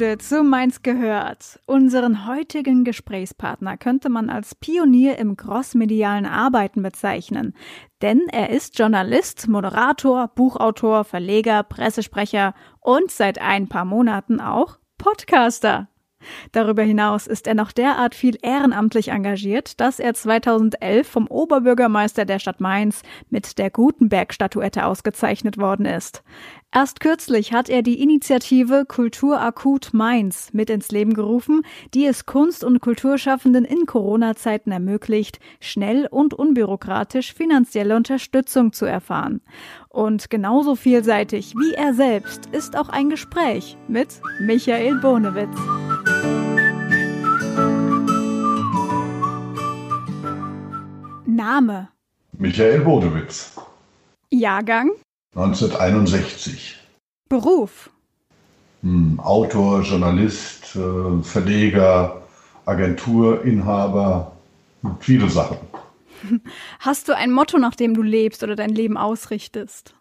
Gude zu Mainz gehört. Unseren heutigen Gesprächspartner könnte man als Pionier im crossmedialen Arbeiten bezeichnen. Denn er ist Journalist, Moderator, Buchautor, Verleger, Pressesprecher und seit ein paar Monaten auch Podcaster. Darüber hinaus ist er noch derart viel ehrenamtlich engagiert, dass er 2011 vom Oberbürgermeister der Stadt Mainz mit der Gutenberg-Statuette ausgezeichnet worden ist. Erst kürzlich hat er die Initiative Kultur Akut Mainz mit ins Leben gerufen, die es Kunst- und Kulturschaffenden in Corona-Zeiten ermöglicht, schnell und unbürokratisch finanzielle Unterstützung zu erfahren. Und genauso vielseitig wie er selbst ist auch ein Gespräch mit Michael Bonewitz. Name Michael Bodewitz. Jahrgang 1961. Beruf Hm, Autor, Journalist, äh, Verleger, Agenturinhaber, viele Sachen. Hast du ein Motto, nach dem du lebst oder dein Leben ausrichtest?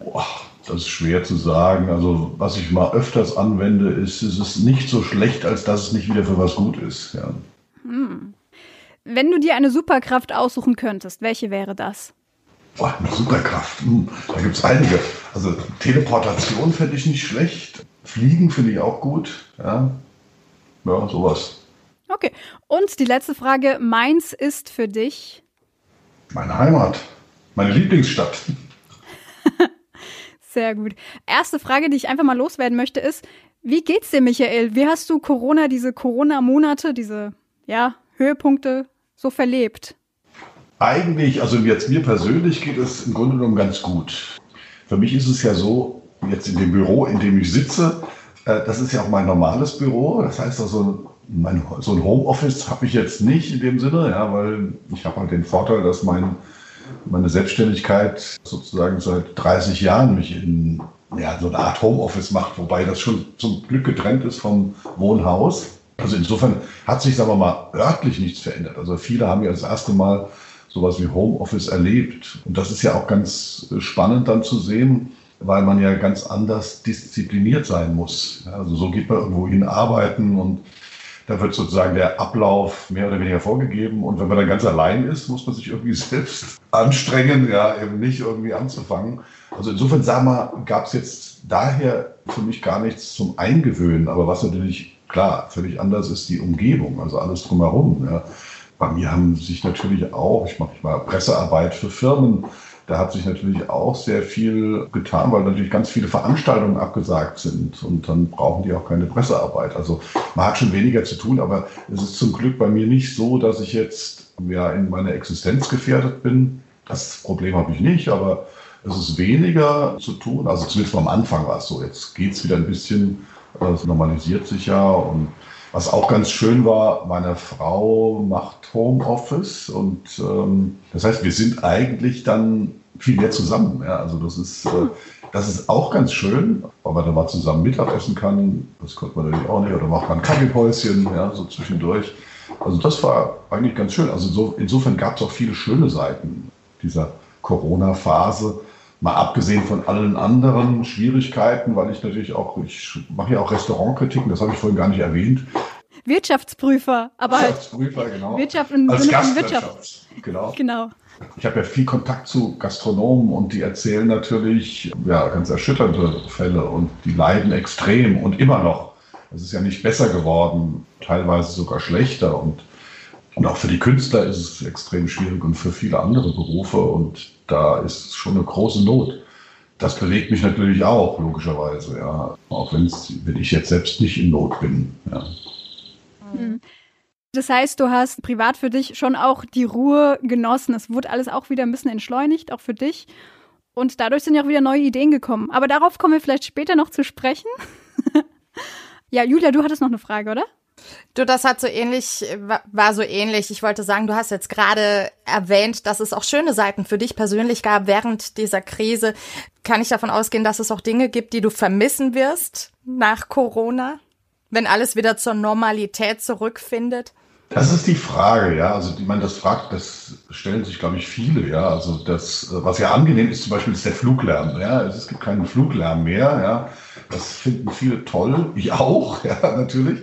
Boah, das ist schwer zu sagen. Also, was ich mal öfters anwende, ist, es ist nicht so schlecht, als dass es nicht wieder für was gut ist. Ja. Wenn du dir eine Superkraft aussuchen könntest, welche wäre das? Boah, eine Superkraft. Hm, da gibt es einige. Also, Teleportation fände ich nicht schlecht. Fliegen finde ich auch gut. Ja, ja sowas. Okay. Und die letzte Frage. Mainz ist für dich? Meine Heimat. Meine Lieblingsstadt. Sehr gut. Erste Frage, die ich einfach mal loswerden möchte, ist, wie geht's dir, Michael? Wie hast du Corona, diese Corona-Monate, diese, ja, Höhepunkte so verlebt? Eigentlich, also jetzt mir persönlich geht es im Grunde genommen ganz gut. Für mich ist es ja so, jetzt in dem Büro, in dem ich sitze, äh, das ist ja auch mein normales Büro. Das heißt also, mein, so ein Homeoffice habe ich jetzt nicht in dem Sinne, ja, weil ich habe halt den Vorteil, dass mein, meine Selbstständigkeit sozusagen seit 30 Jahren mich in ja, so eine Art Homeoffice macht, wobei das schon zum Glück getrennt ist vom Wohnhaus. Also insofern hat sich, sagen wir mal, örtlich nichts verändert. Also viele haben ja das erste Mal sowas wie Homeoffice erlebt. Und das ist ja auch ganz spannend dann zu sehen, weil man ja ganz anders diszipliniert sein muss. Also so geht man irgendwo hin arbeiten und da wird sozusagen der Ablauf mehr oder weniger vorgegeben. Und wenn man dann ganz allein ist, muss man sich irgendwie selbst anstrengen, ja, eben nicht irgendwie anzufangen. Also insofern, sagen wir, gab es jetzt daher für mich gar nichts zum Eingewöhnen. Aber was natürlich klar völlig anders ist, die Umgebung, also alles drumherum. Ja. Bei mir haben sich natürlich auch, ich mache mal Pressearbeit für Firmen, da hat sich natürlich auch sehr viel getan, weil natürlich ganz viele Veranstaltungen abgesagt sind und dann brauchen die auch keine Pressearbeit. Also man hat schon weniger zu tun, aber es ist zum Glück bei mir nicht so, dass ich jetzt ja in meiner Existenz gefährdet bin. Das Problem habe ich nicht, aber es ist weniger zu tun. Also zumindest am Anfang war es so. Jetzt geht es wieder ein bisschen, es normalisiert sich ja und was auch ganz schön war, meine Frau macht Homeoffice und ähm, das heißt, wir sind eigentlich dann viel mehr zusammen. Ja? Also das ist, äh, das ist auch ganz schön, weil man dann mal zusammen Mittagessen kann. Das konnte man natürlich auch nicht. Oder macht man ein Kaffeepäuschen, ja, so zwischendurch. Also das war eigentlich ganz schön. Also so, insofern gab es auch viele schöne Seiten dieser Corona-Phase. Mal abgesehen von allen anderen Schwierigkeiten, weil ich natürlich auch, ich mache ja auch Restaurantkritiken, das habe ich vorhin gar nicht erwähnt. Wirtschaftsprüfer, aber halt Wirtschaftsprüfer, genau. Wirtschaft im Als Sinne von Gastwirtschaft, Wirtschaft. genau. Genau. Ich habe ja viel Kontakt zu Gastronomen und die erzählen natürlich ja, ganz erschütternde Fälle und die leiden extrem und immer noch. Es ist ja nicht besser geworden, teilweise sogar schlechter und, und auch für die Künstler ist es extrem schwierig und für viele andere Berufe und da ist schon eine große Not. Das belegt mich natürlich auch, logischerweise, ja. Auch wenn ich jetzt selbst nicht in Not bin. Ja. Das heißt, du hast privat für dich schon auch die Ruhe genossen. Es wurde alles auch wieder ein bisschen entschleunigt, auch für dich. Und dadurch sind ja auch wieder neue Ideen gekommen. Aber darauf kommen wir vielleicht später noch zu sprechen. ja, Julia, du hattest noch eine Frage, oder? Du, das hat so ähnlich, war so ähnlich. Ich wollte sagen, du hast jetzt gerade erwähnt, dass es auch schöne Seiten für dich persönlich gab während dieser Krise. Kann ich davon ausgehen, dass es auch Dinge gibt, die du vermissen wirst nach Corona, wenn alles wieder zur Normalität zurückfindet? Das ist die Frage, ja. Also, ich meine, das fragt, das stellen sich, glaube ich, viele, ja. Also, das, was ja angenehm ist, zum Beispiel, ist der Fluglärm, ja. Es gibt keinen Fluglärm mehr, ja. Das finden viele toll. Ich auch, ja, natürlich.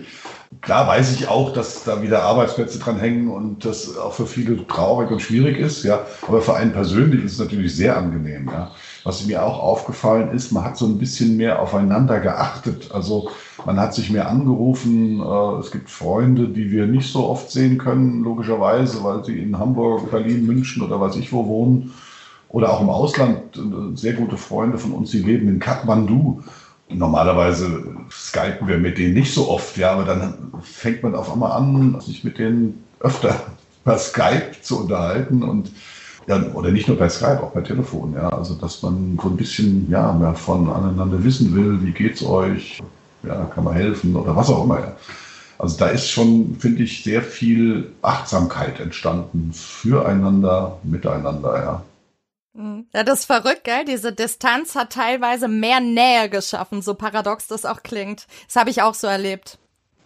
Klar weiß ich auch, dass da wieder Arbeitsplätze dran hängen und das auch für viele traurig und schwierig ist, ja. Aber für einen persönlich ist es natürlich sehr angenehm, ja. Was mir auch aufgefallen ist, man hat so ein bisschen mehr aufeinander geachtet. Also man hat sich mehr angerufen. Äh, es gibt Freunde, die wir nicht so oft sehen können, logischerweise, weil sie in Hamburg, Berlin, München oder weiß ich wo wohnen. Oder auch im Ausland. Äh, sehr gute Freunde von uns, die leben in Kathmandu. Normalerweise skypen wir mit denen nicht so oft, ja, aber dann fängt man auf einmal an, sich mit denen öfter per Skype zu unterhalten und ja, oder nicht nur per Skype, auch per Telefon, ja. Also dass man so ein bisschen ja, mehr von aneinander wissen will, wie geht's euch, ja, kann man helfen oder was auch immer. Ja. Also da ist schon, finde ich, sehr viel Achtsamkeit entstanden füreinander, miteinander, ja. Mhm. Ja, das ist verrückt, gell? Diese Distanz hat teilweise mehr Nähe geschaffen, so paradox das auch klingt. Das habe ich auch so erlebt.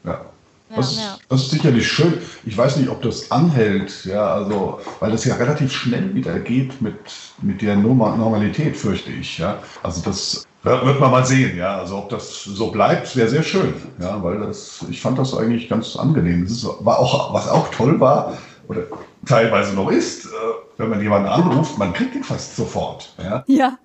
Ja. Das, ja, ja. das ist sicherlich schön. Ich weiß nicht, ob das anhält, ja, also, weil das ja relativ schnell wieder geht mit, mit der Normalität, fürchte ich, ja. Also das wird man mal sehen, ja. Also ob das so bleibt, wäre sehr schön, ja, weil das, ich fand das eigentlich ganz angenehm. Das ist, war auch, was auch toll war, oder teilweise noch ist, äh, wenn man jemanden anruft, man kriegt ihn fast sofort. Ja. ja.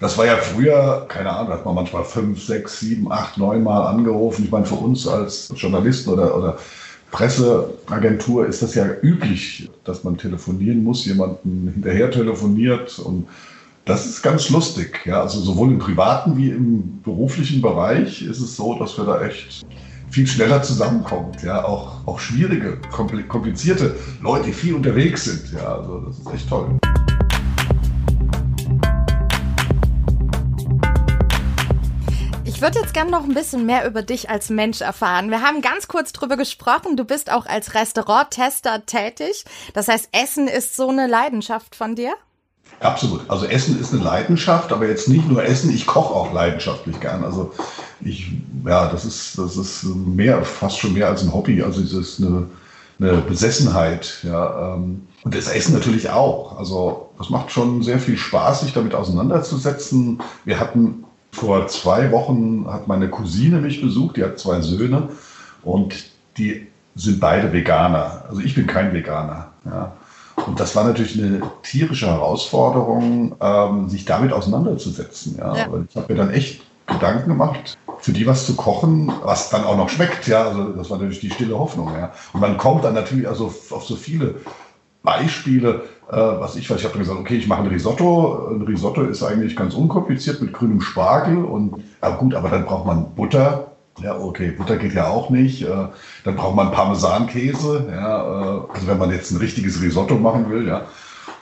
Das war ja früher, keine Ahnung, hat man manchmal fünf, sechs, sieben, acht, neun Mal angerufen. Ich meine, für uns als Journalisten oder, oder Presseagentur ist das ja üblich, dass man telefonieren muss, jemanden hinterher telefoniert und das ist ganz lustig. Ja, also sowohl im privaten wie im beruflichen Bereich ist es so, dass wir da echt viel schneller zusammenkommt. Ja, auch, auch schwierige, komplizierte Leute, die viel unterwegs sind. Ja, also das ist echt toll. Ich würde jetzt gerne noch ein bisschen mehr über dich als Mensch erfahren. Wir haben ganz kurz drüber gesprochen. Du bist auch als Restauranttester tätig. Das heißt, Essen ist so eine Leidenschaft von dir? Absolut. Also Essen ist eine Leidenschaft, aber jetzt nicht nur Essen, ich koche auch leidenschaftlich gern. Also ich, ja, das ist, das ist mehr, fast schon mehr als ein Hobby. Also es ist eine, eine Besessenheit, ja. Ähm, und das Essen natürlich auch. Also das macht schon sehr viel Spaß, sich damit auseinanderzusetzen. Wir hatten vor zwei Wochen hat meine Cousine mich besucht, die hat zwei Söhne und die sind beide Veganer. Also ich bin kein Veganer. Ja. Und das war natürlich eine tierische Herausforderung, ähm, sich damit auseinanderzusetzen. Ja. ja. ich habe mir dann echt Gedanken gemacht, für die was zu kochen, was dann auch noch schmeckt. Ja, also das war natürlich die stille Hoffnung. Ja. Und man kommt dann natürlich also auf so viele Beispiele, äh, was ich weiß. Ich habe dann gesagt, okay, ich mache ein Risotto. Ein Risotto ist eigentlich ganz unkompliziert mit grünem Spargel und ja gut, aber dann braucht man Butter, ja, okay, Butter geht ja auch nicht. Äh, dann braucht man Parmesankäse. Ja, äh, also wenn man jetzt ein richtiges Risotto machen will, ja.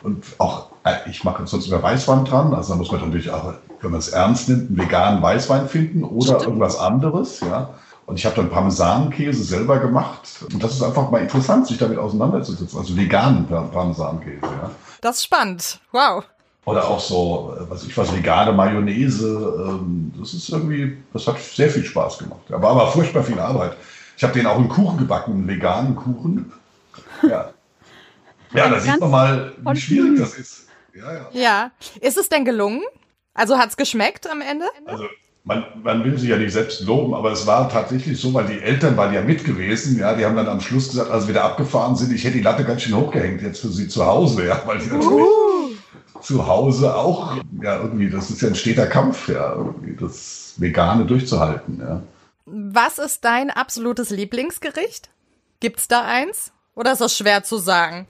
Und auch, äh, ich mache sonst immer Weißwein dran. Also da muss man natürlich auch, wenn man es ernst nimmt, einen veganen Weißwein finden oder irgendwas anderes, ja. Und ich habe dann Parmesankäse selber gemacht. Und das ist einfach mal interessant, sich damit auseinanderzusetzen. Also veganen Parmesankäse, ja. Das ist spannend. Wow. Oder auch so, äh, was ich was, vegane Mayonnaise. Ähm, das ist irgendwie, das hat sehr viel Spaß gemacht. Aber aber furchtbar viel Arbeit. Ich habe den auch einen Kuchen gebacken, einen veganen Kuchen. Ja. Ja, da sieht man mal, wie schwierig das ist. Ja, ja. ja. Ist es denn gelungen? Also hat es geschmeckt am Ende? Also man, man will sich ja nicht selbst loben, aber es war tatsächlich so, weil die Eltern waren ja mit gewesen, ja, die haben dann am Schluss gesagt, als wir da abgefahren sind, ich hätte die Latte ganz schön hochgehängt jetzt für sie zu Hause, ja, weil die natürlich uh zu Hause auch, ja, irgendwie, das ist ja ein steter Kampf, ja, irgendwie das Vegane durchzuhalten, ja. Was ist dein absolutes Lieblingsgericht? Gibt's da eins? Oder ist das schwer zu sagen?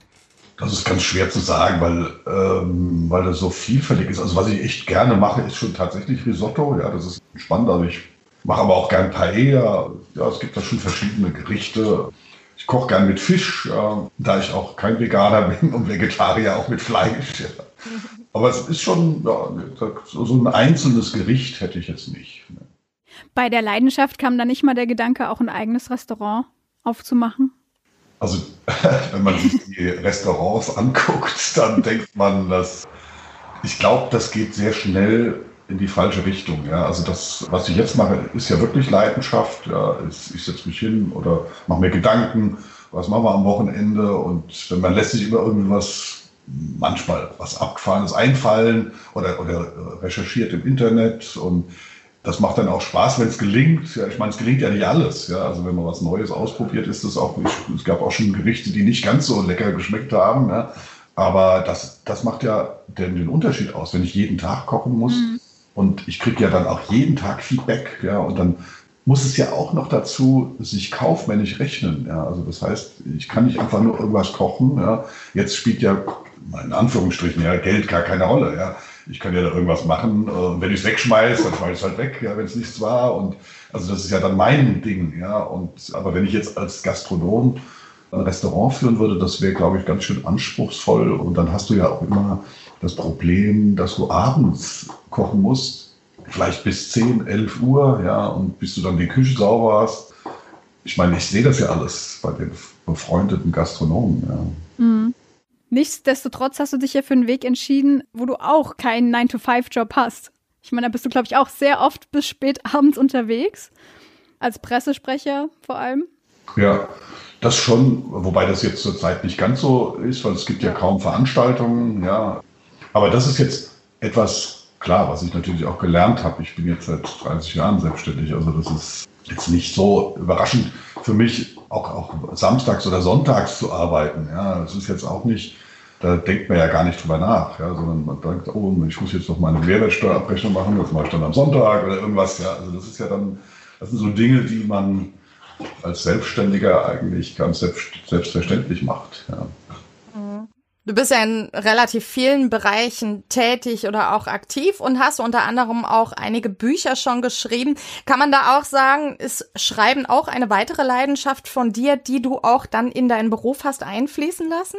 Das ist ganz schwer zu sagen, weil, ähm, weil das so vielfältig ist. Also was ich echt gerne mache, ist schon tatsächlich Risotto. Ja, das ist spannend. Also ich mache aber auch gern Paella. Ja, es gibt da schon verschiedene Gerichte. Ich koche gern mit Fisch, äh, da ich auch kein Veganer bin und Vegetarier auch mit Fleisch. Ja. Aber es ist schon, ja, so ein einzelnes Gericht hätte ich jetzt nicht. Bei der Leidenschaft kam da nicht mal der Gedanke, auch ein eigenes Restaurant aufzumachen? Also, wenn man sich die Restaurants anguckt, dann denkt man, dass ich glaube, das geht sehr schnell in die falsche Richtung. Ja. Also das, was ich jetzt mache, ist ja wirklich Leidenschaft. Ja. Ich, setze mich hin oder mache mir Gedanken, was machen wir am Wochenende und wenn man lässt sich über irgendwas manchmal was Abgefahrenes einfallen oder, oder recherchiert im Internet und das macht dann auch Spaß, wenn es gelingt. Ja, ich meine, es gelingt ja nicht alles. Ja, also wenn man was Neues ausprobiert, ist das auch nicht. Es gab auch schon Gerichte, die nicht ganz so lecker geschmeckt haben. Ja. Aber das, das macht ja den, den Unterschied aus, wenn ich jeden Tag kochen muss. Mhm. Und ich kriege ja dann auch jeden Tag Feedback. Ja, und dann muss es ja auch noch dazu sich kaufmännisch rechnen. Ja, also das heißt, ich kann nicht einfach nur irgendwas kochen. Ja. Jetzt spielt ja in Anführungsstrichen ja Geld gar keine Rolle. Ja ich kann ja da irgendwas machen. Und wenn ich es wegschmeiße, dann schmeiße ich es halt weg, ja, wenn es nichts war. Und also das ist ja dann mein Ding, ja. Und aber wenn ich jetzt als Gastronom ein Restaurant führen würde, das wäre, glaube ich, ganz schön anspruchsvoll. Und dann hast du ja auch immer das Problem, dass du abends kochen musst, vielleicht bis 10, 11 Uhr, ja, und bis du dann die Küche sauber hast. Ich meine, ich sehe das ja alles bei den befreundeten Gastronomen, ja. Mhm. Nichtsdestotrotz hast du dich ja für einen Weg entschieden, wo du auch keinen 9-to-5-Job hast. Ich meine, da bist du, glaube ich, auch sehr oft bis spät abends unterwegs. Als Pressesprecher vor allem. Ja, das schon, wobei das jetzt zurzeit nicht ganz so ist, weil es gibt ja kaum Veranstaltungen, ja. Aber das ist jetzt etwas, klar, was ich natürlich auch gelernt habe. Ich bin jetzt seit 30 Jahren selbstständig, also das ist jetzt nicht so überraschend für mich, auch, auch samstags oder sonntags zu arbeiten. Ja, das ist jetzt auch nicht, da denkt man ja gar nicht drüber nach, ja, sondern man denkt, oh, ich muss jetzt noch meine Mehrwertsteuerabrechnung machen, das mache ich dann am Sonntag oder irgendwas. Ja, also das ist ja dann, das sind so Dinge, die man als Selbstständiger eigentlich ganz selbst, selbstverständlich macht. Ja. Du bist ja in relativ vielen Bereichen tätig oder auch aktiv und hast unter anderem auch einige Bücher schon geschrieben. Kann man da auch sagen, ist Schreiben auch eine weitere Leidenschaft von dir, die du auch dann in deinen Beruf hast einfließen lassen?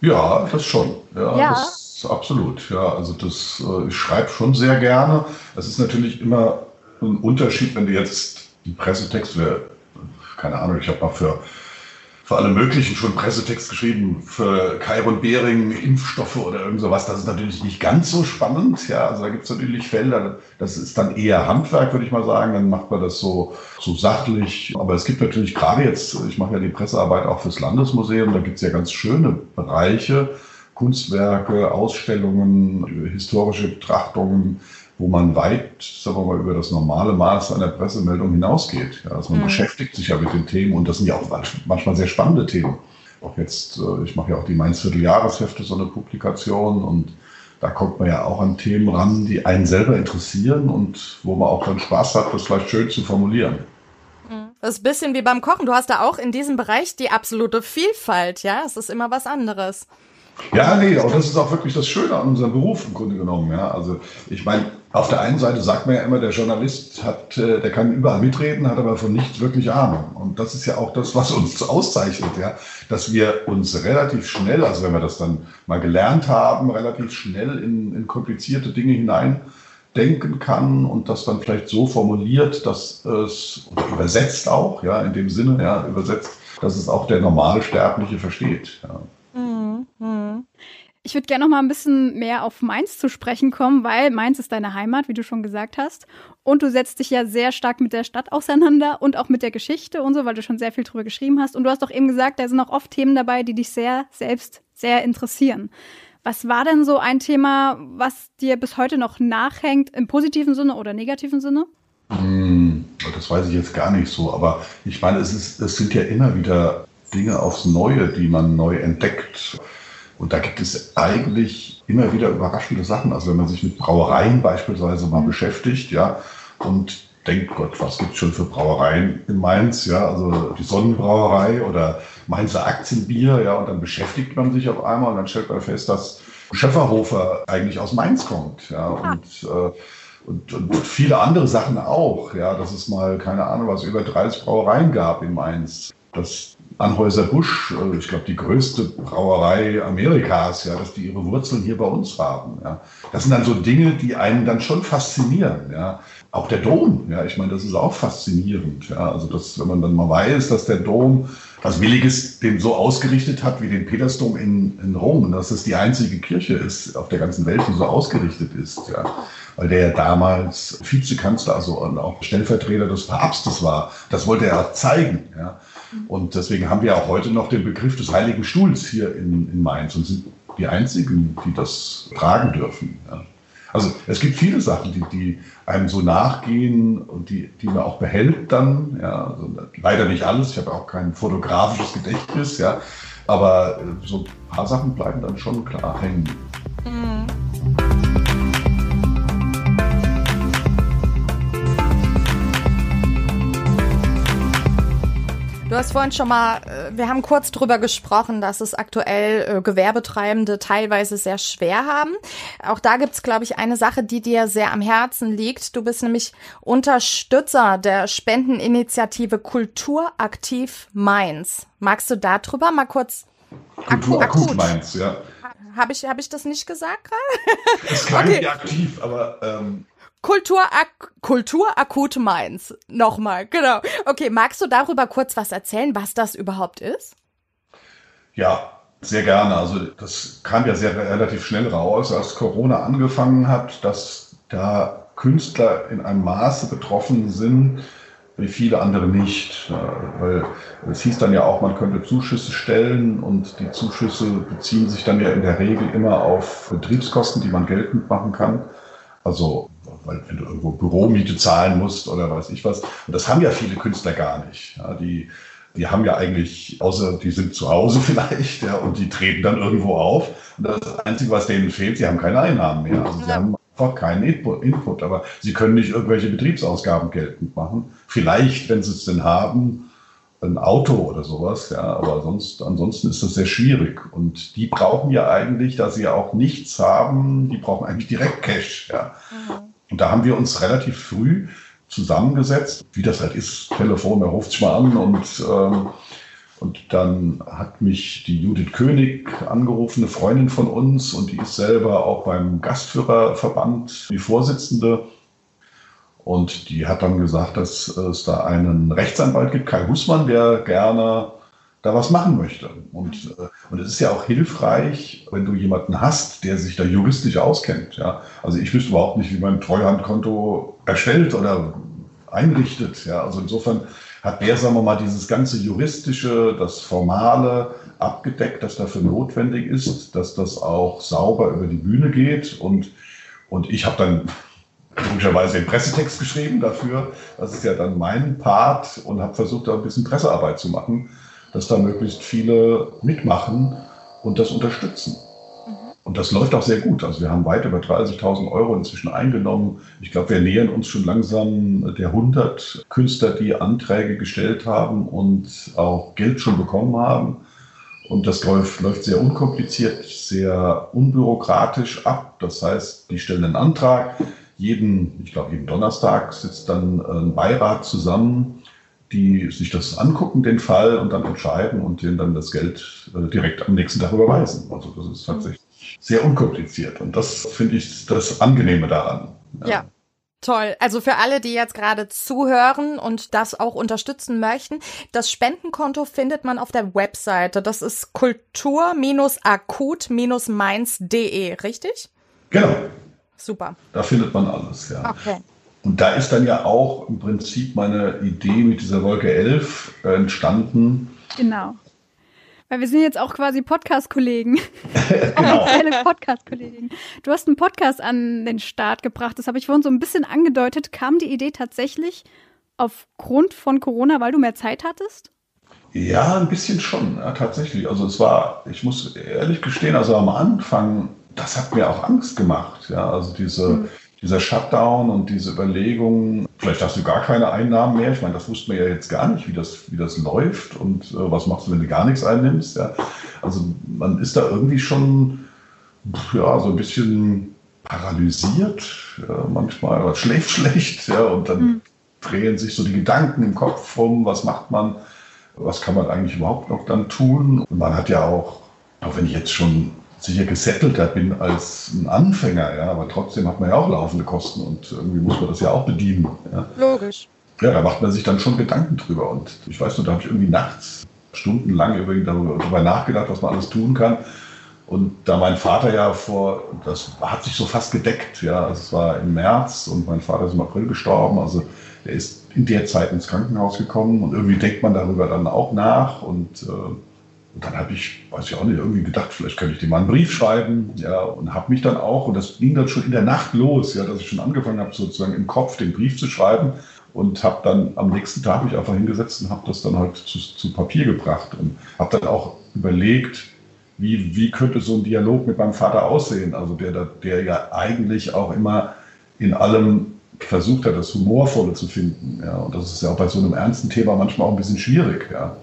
Ja, das schon. Ja, ja. Das, absolut. Ja, also das, äh, ich schreibe schon sehr gerne. Es ist natürlich immer ein Unterschied, wenn du jetzt die Pressetexte, keine Ahnung, ich habe mal für für alle möglichen schon Pressetext geschrieben, für Chiron Behring, Impfstoffe oder irgend sowas. Das ist natürlich nicht ganz so spannend. Ja, also da gibt es natürlich Felder, das ist dann eher Handwerk, würde ich mal sagen. Dann macht man das so, so sachlich. Aber es gibt natürlich gerade jetzt, ich mache ja die Pressearbeit auch fürs Landesmuseum, da gibt es ja ganz schöne Bereiche, Kunstwerke, Ausstellungen, historische Betrachtungen, wo man weit, sagen wir mal, über das normale Maß einer Pressemeldung hinausgeht. Ja, also man mhm. beschäftigt sich ja mit den Themen und das sind ja auch manchmal sehr spannende Themen. Auch jetzt, äh, ich mache ja auch die Mainz Vierteljahreshefte, so eine Publikation und da kommt man ja auch an Themen ran, die einen selber interessieren und wo man auch dann Spaß hat, das vielleicht schön zu formulieren. Mhm. Das ist ein bisschen wie beim Kochen. Du hast da auch in diesem Bereich die absolute Vielfalt, ja? Es ist immer was anderes. Ja, nee, aber das ist auch wirklich das Schöne an unserem Beruf im Grunde genommen. Ja. Also ich meine, auf der einen Seite sagt man ja immer, der Journalist hat, äh, der kann überall mitreden, hat aber von nichts wirklich Ahnung. Und das ist ja auch das, was uns auszeichnet, ja, dass wir uns relativ schnell, also wenn wir das dann mal gelernt haben, relativ schnell in, in komplizierte Dinge hinein denken kann und das dann vielleicht so formuliert, dass es übersetzt auch, ja, in dem Sinne, ja, übersetzt, dass es auch der normale Sterbliche versteht. Ja. Ich würde gerne noch mal ein bisschen mehr auf Mainz zu sprechen kommen, weil Mainz ist deine Heimat, wie du schon gesagt hast. Und du setzt dich ja sehr stark mit der Stadt auseinander und auch mit der Geschichte und so, weil du schon sehr viel drüber geschrieben hast. Und du hast doch eben gesagt, da sind auch oft Themen dabei, die dich sehr selbst sehr interessieren. Was war denn so ein Thema, was dir bis heute noch nachhängt, im positiven Sinne oder negativen Sinne? Hm, das weiß ich jetzt gar nicht so, aber ich meine, es, ist, es sind ja immer wieder Dinge aufs Neue, die man neu entdeckt. Und da gibt es eigentlich immer wieder überraschende Sachen. Also wenn man sich mit Brauereien beispielsweise mal mhm. beschäftigt, ja, und denkt, Gott, was gibt es schon für Brauereien in Mainz, ja, also die Sonnenbrauerei oder Mainzer Aktienbier, ja, und dann beschäftigt man sich auf einmal und dann stellt man fest, dass Schäferhofer eigentlich aus Mainz kommt, ja, und, äh, und, und viele andere Sachen auch, ja, dass es mal, keine Ahnung, was über 30 Brauereien gab in Mainz. Das Anhäuser-Busch, äh, ich glaube, die größte Brauerei Amerikas, ja, dass die ihre Wurzeln hier bei uns haben. Ja. Das sind dann so Dinge, die einen dann schon faszinieren. Ja. Auch der Dom, ja, ich meine, das ist auch faszinierend. Ja. Also, das, wenn man dann mal weiß, dass der Dom was Williges den so ausgerichtet hat wie den Petersdom in, in Rom, dass es die einzige Kirche ist auf der ganzen Welt, die so ausgerichtet ist. Ja weil der ja damals Vizekanzler, also auch Stellvertreter des Papstes war. Das wollte er auch zeigen. Ja. Und deswegen haben wir auch heute noch den Begriff des Heiligen Stuhls hier in, in Mainz und sind die einzigen, die das tragen dürfen. Ja. Also es gibt viele Sachen, die, die einem so nachgehen und die, die man auch behält dann. Ja. Also leider nicht alles. Ich habe auch kein fotografisches Gedächtnis, ja. Aber so ein paar Sachen bleiben dann schon klar hängen. Mhm. Hast vorhin schon mal, äh, wir haben kurz drüber gesprochen, dass es aktuell äh, Gewerbetreibende teilweise sehr schwer haben. Auch da gibt's, glaube ich, eine Sache, die dir sehr am Herzen liegt. Du bist nämlich Unterstützer der Spendeninitiative Kulturaktiv Mainz. Magst du darüber mal kurz Kultur akut, akut Mainz, ja. Habe ich, hab ich das nicht gesagt gerade? Es klang okay. aktiv, aber ähm, Kulturak Kulturakut Mainz. Nochmal, genau. Okay, magst du darüber kurz was erzählen, was das überhaupt ist? Ja, sehr gerne. Also das kam ja sehr relativ schnell raus, als Corona angefangen hat, dass da Künstler in einem Maße betroffen sind, wie viele andere nicht. Weil es hieß dann ja auch, man könnte Zuschüsse stellen und die Zuschüsse beziehen sich dann ja in der Regel immer auf Betriebskosten, die man geltend machen kann. Also weil wenn du irgendwo Büromiete zahlen musst oder weiß ich was. Und das haben ja viele Künstler gar nicht. Ja, die, die haben ja eigentlich, außer die sind zu Hause vielleicht, ja, und die treten dann irgendwo auf. Und das Einzige, was denen fehlt, sie haben keine Einnahmen mehr. Also sie haben einfach keinen Input, aber sie können nicht irgendwelche Betriebsausgaben geltend machen. Vielleicht, wenn sie es denn haben, ein Auto oder sowas, ja, aber sonst, ansonsten ist das sehr schwierig. Und die brauchen ja eigentlich, da sie ja auch nichts haben, die brauchen eigentlich direkt Cash, ja. Mhm. Und da haben wir uns relativ früh zusammengesetzt, wie das halt ist, Telefon, er ruft sich mal an und, ähm, und dann hat mich die Judith König angerufen, eine Freundin von uns und die ist selber auch beim Gastführerverband die Vorsitzende. Und die hat dann gesagt, dass es da einen Rechtsanwalt gibt, Kai Hussmann, der gerne da was machen möchte. Und, äh, und es ist ja auch hilfreich, wenn du jemanden hast, der sich da juristisch auskennt. Ja? Also ich wüsste überhaupt nicht, wie man ein Treuhandkonto erstellt oder einrichtet. Ja? Also insofern hat der, sagen wir mal, dieses ganze juristische, das formale abgedeckt, das dafür notwendig ist, dass das auch sauber über die Bühne geht. Und, und ich habe dann logischerweise den Pressetext geschrieben dafür. Das ist ja dann mein Part und habe versucht, da ein bisschen Pressearbeit zu machen dass da möglichst viele mitmachen und das unterstützen. Mhm. Und das läuft auch sehr gut. Also wir haben weit über 30.000 Euro inzwischen eingenommen. Ich glaube, wir nähern uns schon langsam der 100 Künstler, die Anträge gestellt haben und auch Geld schon bekommen haben. Und das läuft, läuft sehr unkompliziert, sehr unbürokratisch ab. Das heißt, die stellen einen Antrag. Jeden, ich glaube, jeden Donnerstag sitzt dann ein Beirat zusammen die sich das angucken, den Fall, und dann entscheiden und denen dann das Geld äh, direkt am nächsten Tag überweisen. Also das ist tatsächlich sehr unkompliziert. Und das finde ich das Angenehme daran. ja. ja. Toll. Also für alle, die jetzt gerade zuhören und das auch unterstützen möchten, das Spendenkonto findet man auf der Webseite. Das ist kultur-akut-mainz.de, richtig? Genau. Super. Da findet man alles, ja. Okay. Und da ist dann ja auch im Prinzip meine Idee mit dieser Wolke 11 äh, entstanden. Genau. Weil wir sind jetzt auch quasi Podcast-Kollegen. genau. Eine Podcast-Kollegin. Du hast einen Podcast an den Start gebracht. Das habe ich vorhin so ein bisschen angedeutet. Kam die Idee tatsächlich aufgrund von Corona, weil du mehr Zeit hattest? Ja, ein bisschen schon, ja, tatsächlich. Also es war, ich muss ehrlich gestehen, also am Anfang, das hat mir auch Angst gemacht. Ja, also diese, mhm dieser Shutdown und diese Überlegungen, vielleicht hast du gar keine Einnahmen mehr. Ich meine, das wussten wir ja jetzt gar nicht, wie das, wie das läuft und äh, was machst du, wenn du gar nichts einnimmst. Ja? Also man ist da irgendwie schon ja, so ein bisschen paralysiert ja, manchmal, oder schläft schlecht ja, und dann mhm. drehen sich so die Gedanken im Kopf rum, was macht man. was kann man eigentlich überhaupt noch dann tun? Und man hat ja auch, auch wenn ich jetzt schon sicher gesettelter bin als ein Anfänger, ja, aber trotzdem hat man ja auch laufende Kosten und irgendwie muss man das ja auch bedienen. Ja. Logisch. Ja, da macht man sich dann schon Gedanken drüber. Und ich weiß nur, da habe ich irgendwie nachts stundenlang darüber nachgedacht, was man alles tun kann. Und da mein Vater ja vor, das hat sich so fast gedeckt, ja, also es war im März und mein Vater ist im April gestorben, also er ist in der Zeit ins Krankenhaus gekommen und irgendwie denkt man darüber dann auch nach und, äh, und dann habe ich, weiß ich auch nicht, irgendwie gedacht, vielleicht könnte ich dem mal einen Brief schreiben, ja, und habe mich dann auch, und das ging dann schon in der Nacht los, ja, dass ich schon angefangen habe, sozusagen im Kopf den Brief zu schreiben und habe dann am nächsten Tag mich einfach hingesetzt und habe das dann halt zu, zu Papier gebracht und habe dann auch überlegt, wie, wie könnte so ein Dialog mit meinem Vater aussehen? Also der, der ja eigentlich auch immer in allem versucht hat, das Humorvolle zu finden. Ja, und das ist ja auch bei so einem ernsten Thema manchmal auch ein bisschen schwierig. Ja,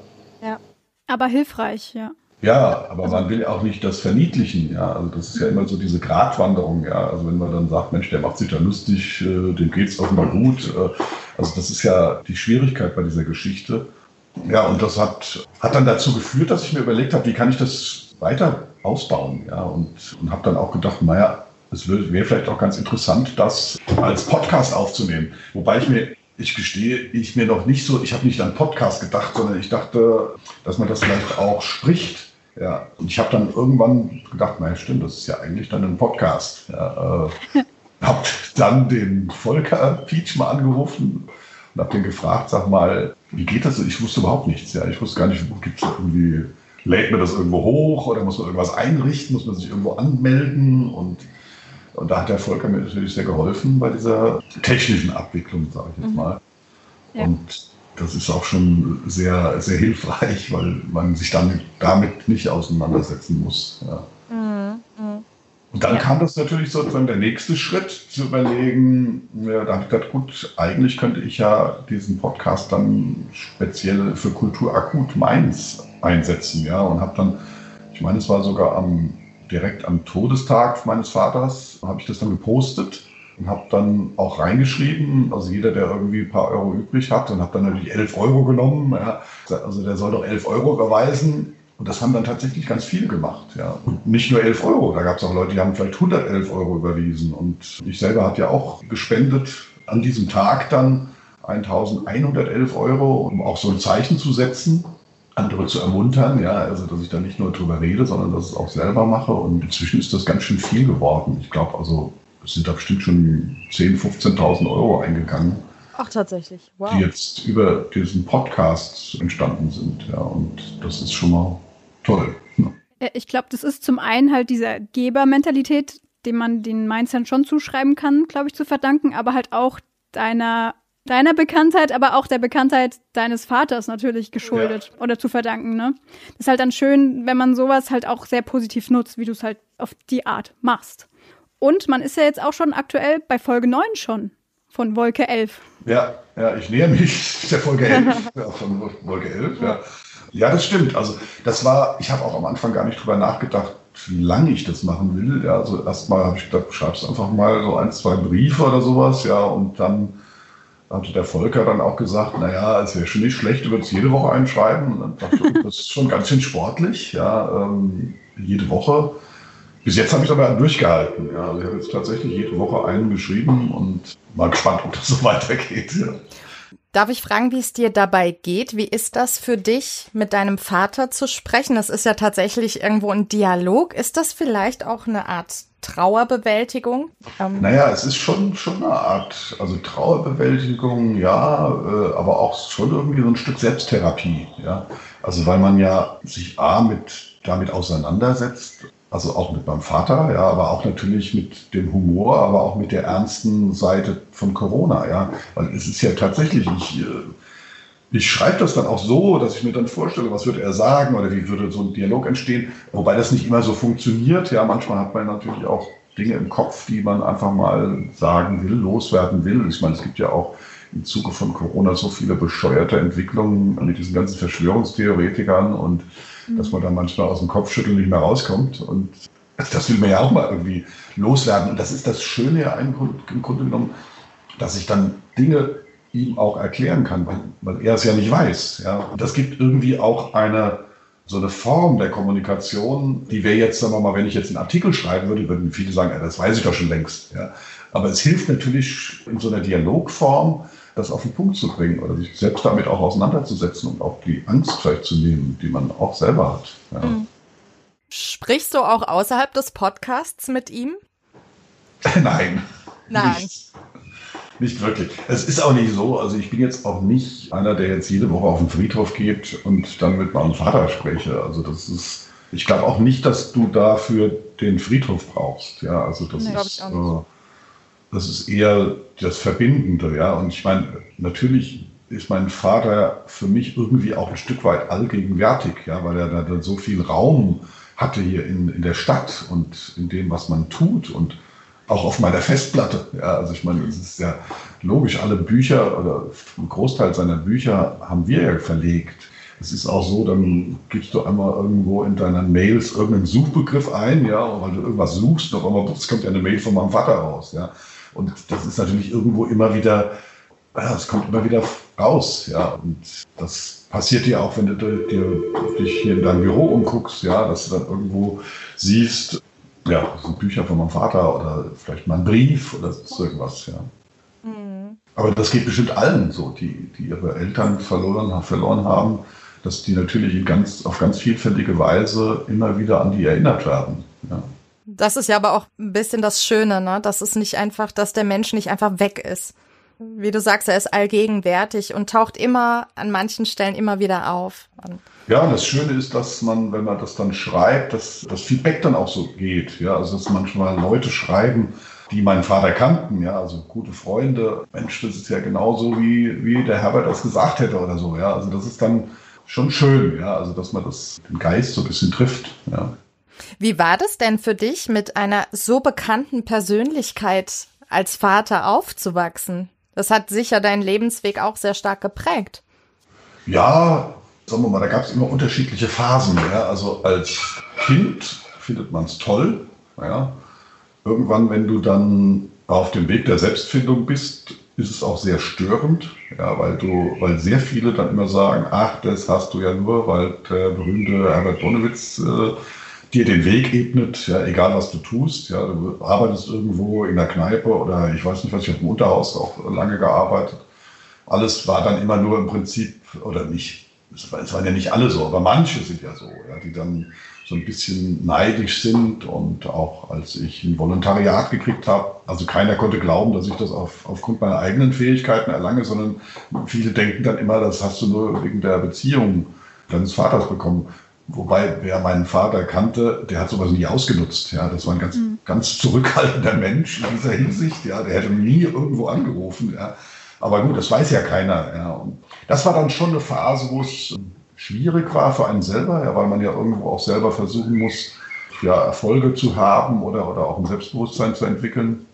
aber hilfreich, ja. Ja, aber also, man will auch nicht das verniedlichen, ja. Also das ist ja immer so diese Gratwanderung, ja. Also wenn man dann sagt, Mensch, der macht sich da lustig, äh, dem geht's offenbar gut. Äh, also das ist ja die Schwierigkeit bei dieser Geschichte. Ja, und das hat, hat dann dazu geführt, dass ich mir überlegt habe, wie kann ich das weiter ausbauen. Ja, und, und habe dann auch gedacht, naja, es wäre vielleicht auch ganz interessant, das als Podcast aufzunehmen. Wobei ich mir, ich gestehe, ich mir noch nicht so, ich habe nicht an Podcast gedacht, sondern ich dachte, dass man das vielleicht auch spricht. Ja, und ich habe dann irgendwann gedacht, naja, stimmt, das ist ja eigentlich dann ein Podcast. Ja, äh, habe dann den Volker Peach mal angerufen und habe den gefragt, sag mal, wie geht das? Ich wusste überhaupt nichts. Ja, ich wusste gar nicht, gibt es irgendwie lädt man das irgendwo hoch oder muss man irgendwas einrichten, muss man sich irgendwo anmelden und, und da hat der Volker mir natürlich sehr geholfen bei dieser technischen Abwicklung, sage ich jetzt mhm. mal. Ja. Und das ist auch schon sehr, sehr hilfreich, weil man sich dann damit nicht auseinandersetzen muss. Ja. Mhm. Mhm. Und dann ja. kam das natürlich sozusagen der nächste Schritt, zu überlegen, ja, da habe ich gedacht, gut, eigentlich könnte ich ja diesen Podcast dann speziell für Kultur akut Mainz einsetzen. Ja, und habe dann, ich meine, es war sogar am, direkt am Todestag meines Vaters, habe ich das dann gepostet und habe dann auch reingeschrieben, also jeder, der irgendwie ein paar Euro übrig hat, und habe dann natürlich 11 Euro genommen. Ja, also der soll doch 11 Euro überweisen. Und das haben dann tatsächlich ganz viele gemacht. Ja. Und nicht nur 11 Euro, da gab es auch Leute, die haben vielleicht 111 Euro überwiesen. Und ich selber habe ja auch gespendet an diesem Tag dann 1111 Euro, um auch so ein Zeichen zu setzen andere zu ermuntern, ja, also dass ich da nicht nur drüber rede, sondern dass ich es auch selber mache. Und inzwischen ist das ganz schön viel geworden. Ich glaube, also es sind da bestimmt schon 10.000, 15.000 Euro eingegangen. Ach, tatsächlich. Wow. Die jetzt über diesen Podcast entstanden sind. Ja, und das ist schon mal toll. Ja. Ich glaube, das ist zum einen halt dieser Gebermentalität, dem man den Mainzern schon zuschreiben kann, glaube ich, zu verdanken, aber halt auch deiner deiner Bekanntheit, aber auch der Bekanntheit deines Vaters natürlich geschuldet ja. oder zu verdanken. Ne? Das ist halt dann schön, wenn man sowas halt auch sehr positiv nutzt, wie du es halt auf die Art machst. Und man ist ja jetzt auch schon aktuell bei Folge 9 schon von Wolke 11. Ja, ja, ich näher mich der Folge 11, ja, von Wolke 11, ja. Ja, das stimmt. Also das war, ich habe auch am Anfang gar nicht drüber nachgedacht, wie lange ich das machen will. Ja, also erstmal habe ich gedacht, schreibst einfach mal so ein, zwei Briefe oder sowas, ja, und dann hatte der Volker dann auch gesagt, naja, es wäre schon nicht schlecht, du würdest jede Woche einschreiben. Und dann dachte ich, das ist schon ganz schön sportlich, ja, ähm, jede Woche. Bis jetzt habe ich aber durchgehalten. Ja. Also ich habe jetzt tatsächlich jede Woche einen geschrieben und mal gespannt, ob das so weitergeht. Ja. Darf ich fragen, wie es dir dabei geht? Wie ist das für dich, mit deinem Vater zu sprechen? Das ist ja tatsächlich irgendwo ein Dialog. Ist das vielleicht auch eine Art Trauerbewältigung? Ähm naja, es ist schon, schon eine Art, also Trauerbewältigung, ja, äh, aber auch schon irgendwie so ein Stück Selbsttherapie, ja. Also weil man ja sich A mit damit auseinandersetzt also auch mit meinem Vater, ja, aber auch natürlich mit dem Humor, aber auch mit der ernsten Seite von Corona, ja. Weil es ist ja tatsächlich, ich, äh, ich schreibe das dann auch so, dass ich mir dann vorstelle, was würde er sagen oder wie würde so ein Dialog entstehen, wobei das nicht immer so funktioniert. Ja, manchmal hat man natürlich auch Dinge im Kopf, die man einfach mal sagen will, loswerden will. Ich meine, es gibt ja auch im Zuge von Corona so viele bescheuerte Entwicklungen mit diesen ganzen Verschwörungstheoretikern und dass man da manchmal aus dem Kopfschütteln nicht mehr rauskommt. Und das will man ja auch mal irgendwie loswerden. Und das ist das Schöne ja im Grunde genommen, dass ich dann Dinge ihm auch erklären kann, weil, weil er es ja nicht weiß. Ja. Und das gibt irgendwie auch eine, so eine Form der Kommunikation, die wäre jetzt, sagen wir mal, wenn ich jetzt einen Artikel schreiben würde, würden viele sagen, ja, das weiß ich doch schon längst. Ja. Aber es hilft natürlich in so einer Dialogform, das auf den Punkt zu bringen oder sich selbst damit auch auseinanderzusetzen und auch die Angst vielleicht zu nehmen, die man auch selber hat. Ja. Mhm. Sprichst du auch außerhalb des Podcasts mit ihm? Nein. Nein. Nicht, nicht, wirklich. Es ist auch nicht so, also ich bin jetzt auch nicht einer, der jetzt jede Woche auf den Friedhof geht und dann mit meinem Vater spreche. Also das ist, ich glaube auch nicht, dass du dafür den Friedhof brauchst. Ja, also das nee, ist, äh, das ist eher das Verbindende, ja. Und ich meine, natürlich ist mein Vater für mich irgendwie auch ein Stück weit allgegenwärtig, ja, weil er da so viel Raum hatte hier in, in der Stadt und in dem, was man tut und auch auf meiner Festplatte. Ja, also ich meine, es ist ja logisch, alle Bücher oder ein Großteil seiner Bücher haben wir ja verlegt. Es ist auch so, dann gibst du einmal irgendwo in deinen Mails irgendeinen Suchbegriff ein, ja, weil du irgendwas suchst, auf einmal es kommt ja eine Mail von meinem Vater raus, ja. Und das ist natürlich irgendwo immer wieder, es kommt immer wieder raus, ja. Und das passiert dir auch, wenn du dir, dich hier in deinem Büro umguckst, ja, dass du dann irgendwo siehst, ja, das sind Bücher von meinem Vater oder vielleicht mal ein Brief oder so irgendwas, ja. Mhm. Aber das geht bestimmt allen so, die, die ihre Eltern verloren, verloren haben, dass die natürlich ganz, auf ganz vielfältige Weise immer wieder an die erinnert werden. Ja. Das ist ja aber auch ein bisschen das Schöne, ne? Das ist nicht einfach, dass der Mensch nicht einfach weg ist. Wie du sagst, er ist allgegenwärtig und taucht immer an manchen Stellen immer wieder auf. Ja, das Schöne ist, dass man, wenn man das dann schreibt, dass das Feedback dann auch so geht. Ja, also dass manchmal Leute schreiben, die meinen Vater kannten, ja, also gute Freunde. Mensch, das ist ja genauso wie, wie der Herbert das gesagt hätte oder so, ja. Also das ist dann schon schön, ja, also dass man das den Geist so ein bisschen trifft, ja. Wie war das denn für dich, mit einer so bekannten Persönlichkeit als Vater aufzuwachsen? Das hat sicher deinen Lebensweg auch sehr stark geprägt. Ja, sagen wir mal, da gab es immer unterschiedliche Phasen. Ja. Also als Kind findet man es toll. Ja. Irgendwann, wenn du dann auf dem Weg der Selbstfindung bist, ist es auch sehr störend, ja, weil du, weil sehr viele dann immer sagen, ach, das hast du ja nur, weil der berühmte Herbert Bonewitz äh, dir den Weg ebnet, ja, egal was du tust. Ja, du arbeitest irgendwo in der Kneipe oder ich weiß nicht was, ich im Unterhaus auch lange gearbeitet. Alles war dann immer nur im Prinzip, oder nicht, es waren ja nicht alle so, aber manche sind ja so, ja, die dann so ein bisschen neidisch sind und auch als ich ein Volontariat gekriegt habe, also keiner konnte glauben, dass ich das auf, aufgrund meiner eigenen Fähigkeiten erlange, sondern viele denken dann immer, das hast du nur wegen der Beziehung deines Vaters bekommen. Wobei, wer meinen Vater kannte, der hat sowas nie ausgenutzt. Ja, das war ein ganz, mhm. ganz zurückhaltender Mensch in dieser Hinsicht. Ja, der hätte nie irgendwo angerufen. Ja. Aber gut, das weiß ja keiner. Ja. Und das war dann schon eine Phase, wo es schwierig war für einen selber, ja, weil man ja irgendwo auch selber versuchen muss, ja, Erfolge zu haben oder, oder auch ein Selbstbewusstsein zu entwickeln.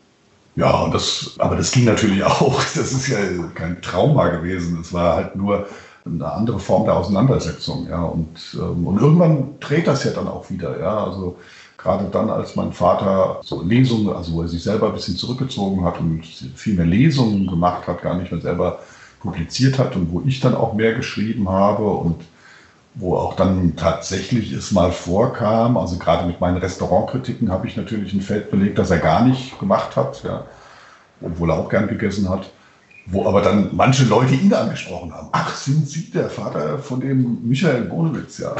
Ja, und das, aber das ging natürlich auch. Das ist ja kein Trauma gewesen. Es war halt nur eine andere Form der Auseinandersetzung. Ja. Und, ähm, und irgendwann dreht das ja dann auch wieder. Ja. Also gerade dann, als mein Vater so Lesungen, also wo er sich selber ein bisschen zurückgezogen hat und viel mehr Lesungen gemacht hat, gar nicht mehr selber publiziert hat und wo ich dann auch mehr geschrieben habe und wo auch dann tatsächlich es mal vorkam, also gerade mit meinen Restaurantkritiken habe ich natürlich ein Feld belegt, das er gar nicht gemacht hat, ja, obwohl er auch gern gegessen hat wo aber dann manche Leute ihn angesprochen haben. Ach, sind Sie der Vater von dem Michael Bonewitz? Ja.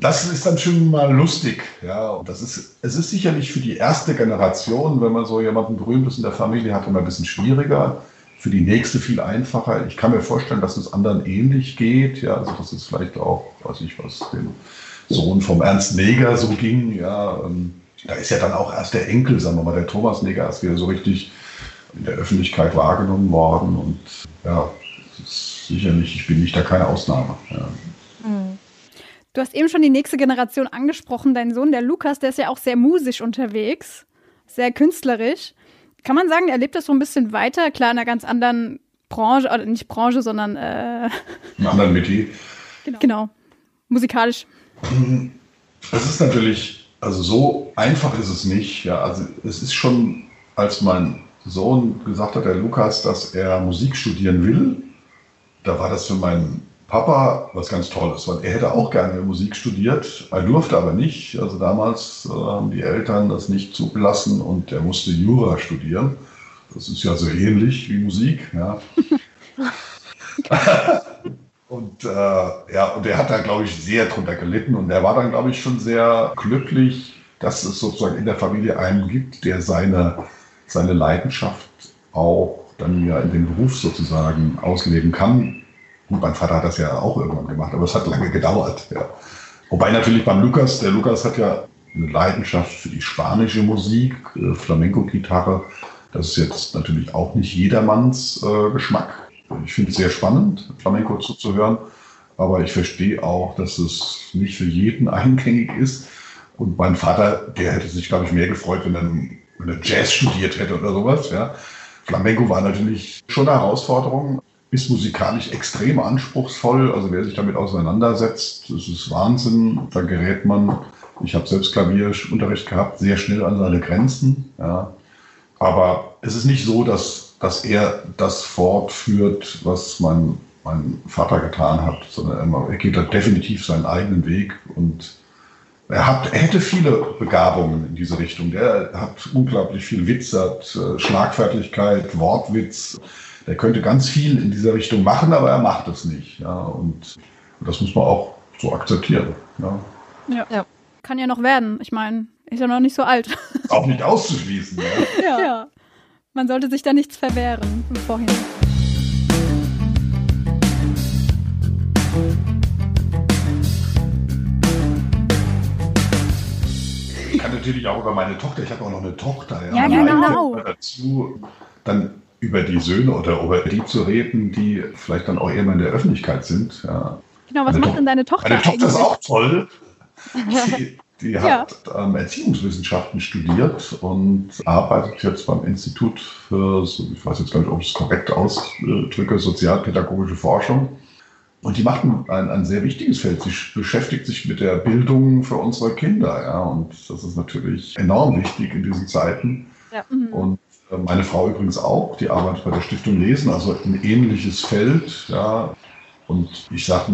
Das ist dann schon mal lustig. Ja. Und das ist, es ist sicherlich für die erste Generation, wenn man so jemanden Berühmtes in der Familie hat, immer ein bisschen schwieriger. Für die nächste viel einfacher. Ich kann mir vorstellen, dass es anderen ähnlich geht. Ja, also das ist vielleicht auch, weiß ich was, dem Sohn vom Ernst Neger so ging. Ja, ähm, da ist ja dann auch erst der Enkel, sagen wir mal, der Thomas Neger, erst wieder so richtig in der Öffentlichkeit wahrgenommen worden. Und ja, sicherlich, ich bin nicht da keine Ausnahme. Ja. Hm. Du hast eben schon die nächste Generation angesprochen. Dein Sohn, der Lukas, der ist ja auch sehr musisch unterwegs, sehr künstlerisch. Kann man sagen, er lebt das so ein bisschen weiter? Klar, in einer ganz anderen Branche, oder nicht Branche, sondern. Äh, in anderen Metier. Genau. genau. Musikalisch. Es ist natürlich, also so einfach ist es nicht. Ja, also es ist schon, als mein Sohn gesagt hat, der Lukas, dass er Musik studieren will, da war das für meinen Papa was ganz Tolles, weil er hätte auch gerne Musik studiert, er durfte aber nicht. Also damals äh, haben die Eltern das nicht zugelassen und er musste Jura studieren. Das ist ja so ähnlich wie Musik. Ja. und äh, ja, und er hat da, glaube ich, sehr drunter gelitten und er war dann, glaube ich, schon sehr glücklich, dass es sozusagen in der Familie einen gibt, der seine, seine Leidenschaft auch dann ja in den Beruf sozusagen ausleben kann. Gut, mein Vater hat das ja auch irgendwann gemacht, aber es hat lange gedauert. Ja. Wobei natürlich beim Lukas, der Lukas hat ja eine Leidenschaft für die spanische Musik, äh, Flamenco-Gitarre. Das ist jetzt natürlich auch nicht jedermanns äh, Geschmack. Ich finde es sehr spannend, Flamenco zuzuhören, aber ich verstehe auch, dass es nicht für jeden eingängig ist. Und mein Vater, der hätte sich, glaube ich, mehr gefreut, wenn er, wenn er Jazz studiert hätte oder sowas. Ja. Flamenco war natürlich schon eine Herausforderung, ist musikalisch extrem anspruchsvoll. Also wer sich damit auseinandersetzt, das ist Wahnsinn. Da gerät man, ich habe selbst Klavierunterricht gehabt, sehr schnell an seine Grenzen. Ja. Aber es ist nicht so, dass, dass er das fortführt, was mein, mein Vater getan hat, sondern er, geht da definitiv seinen eigenen Weg und er, hat, er hätte viele Begabungen in diese Richtung. Der hat unglaublich viel Witz, hat äh, Schlagfertigkeit, Wortwitz. Der könnte ganz viel in dieser Richtung machen, aber er macht es nicht. Ja, und das muss man auch so akzeptieren. Ja. ja. ja. Kann ja noch werden. Ich meine, ist ja noch nicht so alt. Auch nicht auszuschließen. Ja. ja. ja. Man sollte sich da nichts verwehren im Vorhinein. Natürlich auch über meine Tochter. Ich habe auch noch eine Tochter. Ja, ja genau. Dazu dann über die Söhne oder über die zu reden, die vielleicht dann auch eher in der Öffentlichkeit sind. Ja. Genau, was meine macht denn deine Tochter? Meine Tochter ist auch toll. Die, die hat ja. ähm, Erziehungswissenschaften studiert und arbeitet jetzt beim Institut für, ich weiß jetzt gar nicht, ob ich es korrekt ausdrücke, sozialpädagogische Forschung. Und die macht ein, ein, sehr wichtiges Feld. Sie beschäftigt sich mit der Bildung für unsere Kinder. Ja, und das ist natürlich enorm wichtig in diesen Zeiten. Ja. Mhm. Und äh, meine Frau übrigens auch, die arbeitet bei der Stiftung Lesen, also ein ähnliches Feld. Ja. Und ich sage,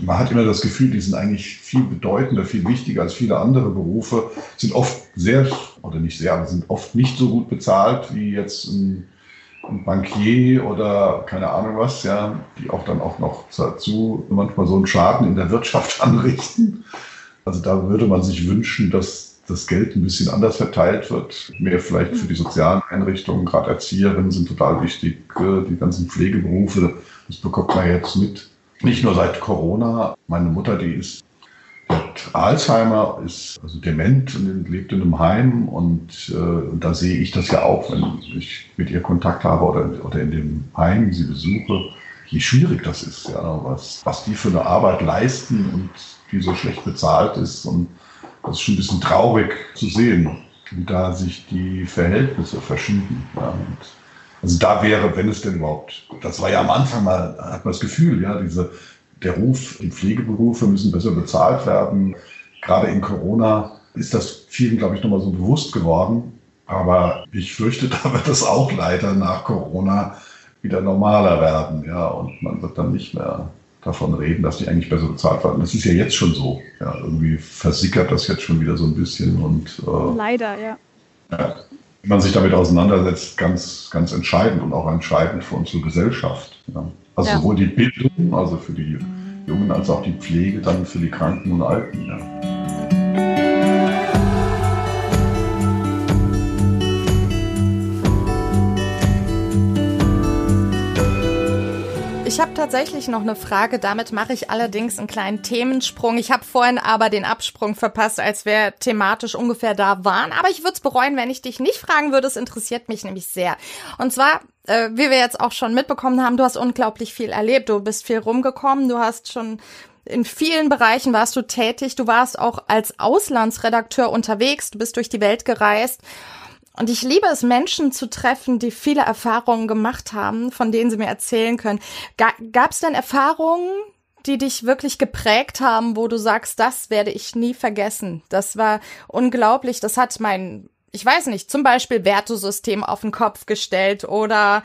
man hat immer das Gefühl, die sind eigentlich viel bedeutender, viel wichtiger als viele andere Berufe, sind oft sehr, oder nicht sehr, aber sind oft nicht so gut bezahlt wie jetzt ein ein Bankier oder keine Ahnung was, ja, die auch dann auch noch dazu manchmal so einen Schaden in der Wirtschaft anrichten. Also da würde man sich wünschen, dass das Geld ein bisschen anders verteilt wird, mehr vielleicht für die sozialen Einrichtungen, gerade Erzieherinnen sind total wichtig, äh, die ganzen Pflegeberufe, das bekommt man jetzt mit. Nicht nur seit Corona. Meine Mutter, die ist Alzheimer, ist also dement und lebt in einem Heim und, äh, und da sehe ich das ja auch, wenn ich mit ihr Kontakt habe oder, oder in dem Heim sie besuche, wie schwierig das ist, ja, was, was die für eine Arbeit leisten und die so schlecht bezahlt ist und das ist schon ein bisschen traurig zu sehen, wie da sich die Verhältnisse verschieben. Ja, also da wäre, wenn es denn überhaupt, das war ja am Anfang mal, hat man das Gefühl, ja, diese der Ruf, die Pflegeberufe müssen besser bezahlt werden. Gerade in Corona ist das vielen, glaube ich, nochmal so bewusst geworden. Aber ich fürchte, da wird es auch leider nach Corona wieder normaler werden. Ja, und man wird dann nicht mehr davon reden, dass die eigentlich besser bezahlt werden. Das ist ja jetzt schon so. Ja, irgendwie versickert das jetzt schon wieder so ein bisschen. Und, äh, leider, ja. ja. Wenn man sich damit auseinandersetzt, ganz, ganz entscheidend und auch entscheidend für unsere Gesellschaft. Ja. Also ja. sowohl die Bildung, also für die Jungen, als auch die Pflege dann für die Kranken und Alten. Ja. Ich habe tatsächlich noch eine Frage. Damit mache ich allerdings einen kleinen Themensprung. Ich habe vorhin aber den Absprung verpasst, als wir thematisch ungefähr da waren. Aber ich würde es bereuen, wenn ich dich nicht fragen würde. Es interessiert mich nämlich sehr. Und zwar, äh, wie wir jetzt auch schon mitbekommen haben, du hast unglaublich viel erlebt. Du bist viel rumgekommen. Du hast schon in vielen Bereichen warst du tätig. Du warst auch als Auslandsredakteur unterwegs. Du bist durch die Welt gereist. Und ich liebe es, Menschen zu treffen, die viele Erfahrungen gemacht haben, von denen sie mir erzählen können. Gab es denn Erfahrungen, die dich wirklich geprägt haben, wo du sagst, das werde ich nie vergessen? Das war unglaublich. Das hat mein ich weiß nicht, zum Beispiel Wertesystem auf den Kopf gestellt oder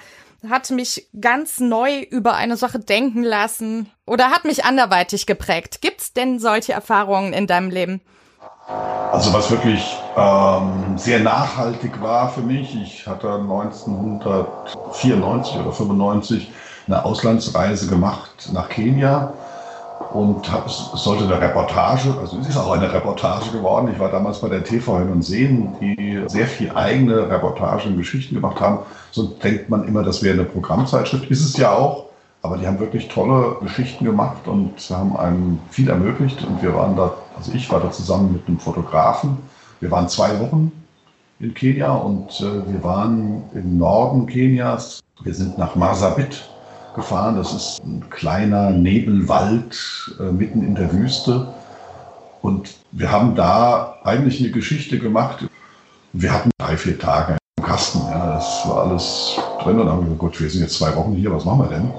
hat mich ganz neu über eine Sache denken lassen oder hat mich anderweitig geprägt. Gibt's denn solche Erfahrungen in deinem Leben? Also was wirklich ähm, sehr nachhaltig war für mich, ich hatte 1994 oder 95 eine Auslandsreise gemacht nach Kenia und sollte eine Reportage, also es ist auch eine Reportage geworden. Ich war damals bei der TV Hin und Sehen, die sehr viel eigene Reportagen und Geschichten gemacht haben. So denkt man immer, das wäre eine Programmzeitschrift. Ist es ja auch, aber die haben wirklich tolle Geschichten gemacht und haben einem viel ermöglicht. Und wir waren da, also ich war da zusammen mit einem Fotografen. Wir waren zwei Wochen in Kenia und äh, wir waren im Norden Kenias. Wir sind nach Marsabit gefahren. Das ist ein kleiner Nebelwald äh, mitten in der Wüste. Und wir haben da eigentlich eine Geschichte gemacht. Wir hatten drei, vier Tage im Kasten. Ja, das war alles drin. Und dann haben wir gesagt, gut, wir sind jetzt zwei Wochen hier, was machen wir denn?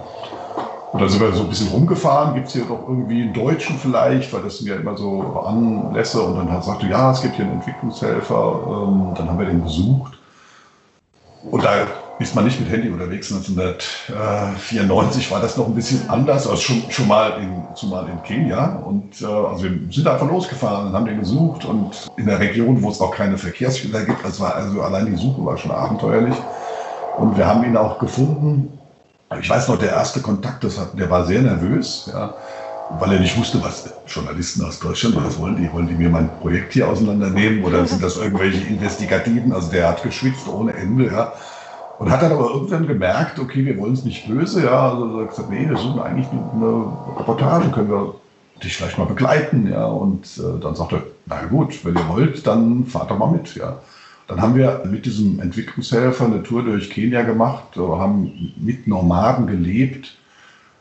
Und dann sind wir so ein bisschen rumgefahren. Gibt es hier doch irgendwie einen Deutschen vielleicht, weil das sind ja immer so Anlässe. Und dann hat sagte, ja, es gibt hier einen Entwicklungshelfer. Ähm, dann haben wir den besucht. Und da ist man nicht mit Handy unterwegs. 1994 war das noch ein bisschen anders, als schon, schon mal in, zumal in Kenia. Und äh, also wir sind einfach losgefahren und haben den gesucht. Und in der Region, wo es auch keine Verkehrsschilder gibt, also, war, also allein die Suche war schon abenteuerlich. Und wir haben ihn auch gefunden. Ich weiß noch, der erste Kontakt, das hat, der war sehr nervös. Ja weil er nicht wusste, was Journalisten aus Deutschland, was wollen die? Wollen die mir mein Projekt hier auseinandernehmen oder sind das irgendwelche Investigativen? Also der hat geschwitzt ohne Ende, ja. Und hat dann aber irgendwann gemerkt, okay, wir wollen es nicht böse, ja. Also er hat gesagt, nee, wir suchen eigentlich eine Reportage, können wir dich vielleicht mal begleiten, ja. Und äh, dann sagte er, na gut, wenn ihr wollt, dann fahrt doch mal mit, ja. Dann haben wir mit diesem Entwicklungshelfer eine Tour durch Kenia gemacht, haben mit Nomaden gelebt.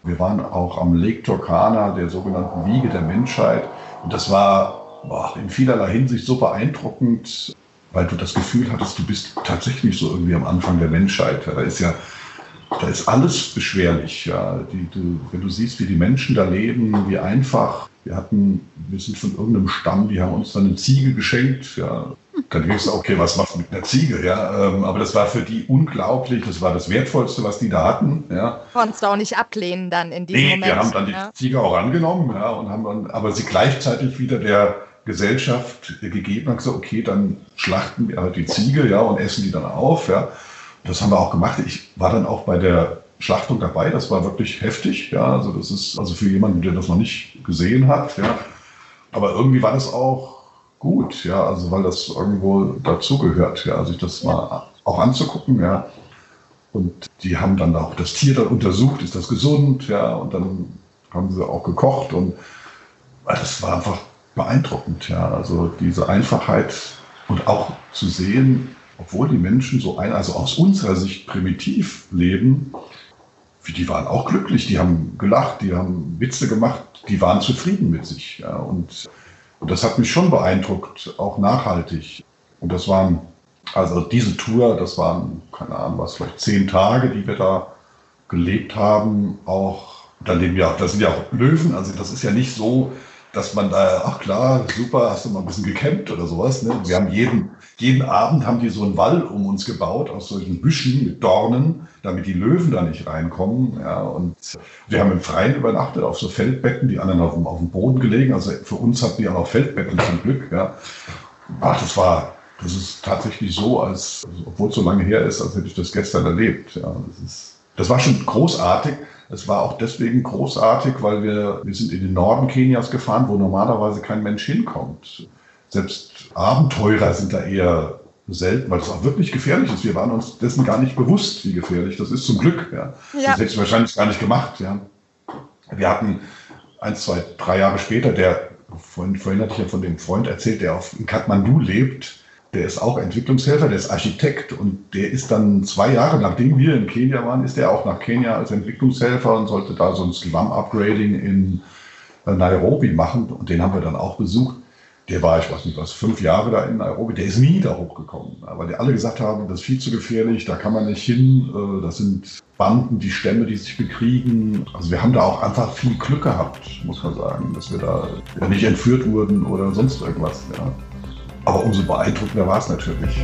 Wir waren auch am Lake Turkana, der sogenannten Wiege der Menschheit. Und das war boah, in vielerlei Hinsicht so beeindruckend, weil du das Gefühl hattest, du bist tatsächlich so irgendwie am Anfang der Menschheit. Da ist ja, da ist alles beschwerlich. Ja. Die, du, wenn du siehst, wie die Menschen da leben, wie einfach. Wir hatten, wir sind von irgendeinem Stamm, die haben uns dann eine Ziege geschenkt. Ja. Dann denkst du, okay, was machst du mit einer Ziege? Ja, ähm, aber das war für die unglaublich. Das war das Wertvollste, was die da hatten. Ja. Konntest du auch nicht ablehnen dann in diesem nee, Moment. wir haben dann die ja. Ziege auch angenommen, ja, und haben dann, aber sie gleichzeitig wieder der Gesellschaft gegeben und gesagt, okay, dann schlachten wir halt die Ziege, ja, und essen die dann auf, ja. Das haben wir auch gemacht. Ich war dann auch bei der Schlachtung dabei. Das war wirklich heftig, ja. Also das ist, also für jemanden, der das noch nicht gesehen hat, ja. Aber irgendwie war das auch gut, ja. Also weil das irgendwo dazugehört, ja, sich das mal auch anzugucken, ja. Und die haben dann auch das Tier dann untersucht, ist das gesund, ja. Und dann haben sie auch gekocht und das war einfach beeindruckend, ja. Also diese Einfachheit und auch zu sehen, obwohl die Menschen so ein, also aus unserer Sicht primitiv leben, die waren auch glücklich, die haben gelacht, die haben Witze gemacht, die waren zufrieden mit sich. Ja. Und, und das hat mich schon beeindruckt, auch nachhaltig. Und das waren, also diese Tour, das waren, keine Ahnung, was, vielleicht zehn Tage, die wir da gelebt haben, auch, da leben ja, da sind ja auch Löwen, also das ist ja nicht so, dass man da, ach klar, super, hast du mal ein bisschen gecampt oder sowas. Ne? Wir haben jeden, jeden Abend haben die so einen Wall um uns gebaut aus solchen Büschen mit Dornen, damit die Löwen da nicht reinkommen. Ja, und wir haben im Freien übernachtet auf so Feldbetten, die anderen auf dem, auf dem Boden gelegen. Also für uns hatten die auch noch Feldbetten zum Glück. Ja. Ach, das war, das ist tatsächlich so, als, obwohl es so lange her ist, als hätte ich das gestern erlebt. Ja, das ist, das war schon großartig. Es war auch deswegen großartig, weil wir, wir sind in den Norden Kenias gefahren, wo normalerweise kein Mensch hinkommt. Selbst Abenteurer sind da eher selten, weil es auch wirklich gefährlich ist. Wir waren uns dessen gar nicht bewusst, wie gefährlich das ist, zum Glück. Ja. ja. Das hätte ich wahrscheinlich gar nicht gemacht. Ja. Wir hatten ein, zwei, drei Jahre später, der, vorhin, vorhin hatte ich ja von dem Freund erzählt, der auf, in Kathmandu lebt, der ist auch Entwicklungshelfer, der ist Architekt und der ist dann zwei Jahre, nachdem wir in Kenia waren, ist er auch nach Kenia als Entwicklungshelfer und sollte da so ein Slum-Upgrading in äh, Nairobi machen und den haben wir dann auch besucht. Der war, ich weiß nicht was, fünf Jahre da in Nairobi, der ist nie da hochgekommen, weil die alle gesagt haben, das ist viel zu gefährlich, da kann man nicht hin, äh, das sind Banden, die Stämme, die sich bekriegen. Also wir haben da auch einfach viel Glück gehabt, muss man sagen, dass wir da nicht entführt wurden oder sonst irgendwas. Ja. Aber umso beeindruckender war es natürlich.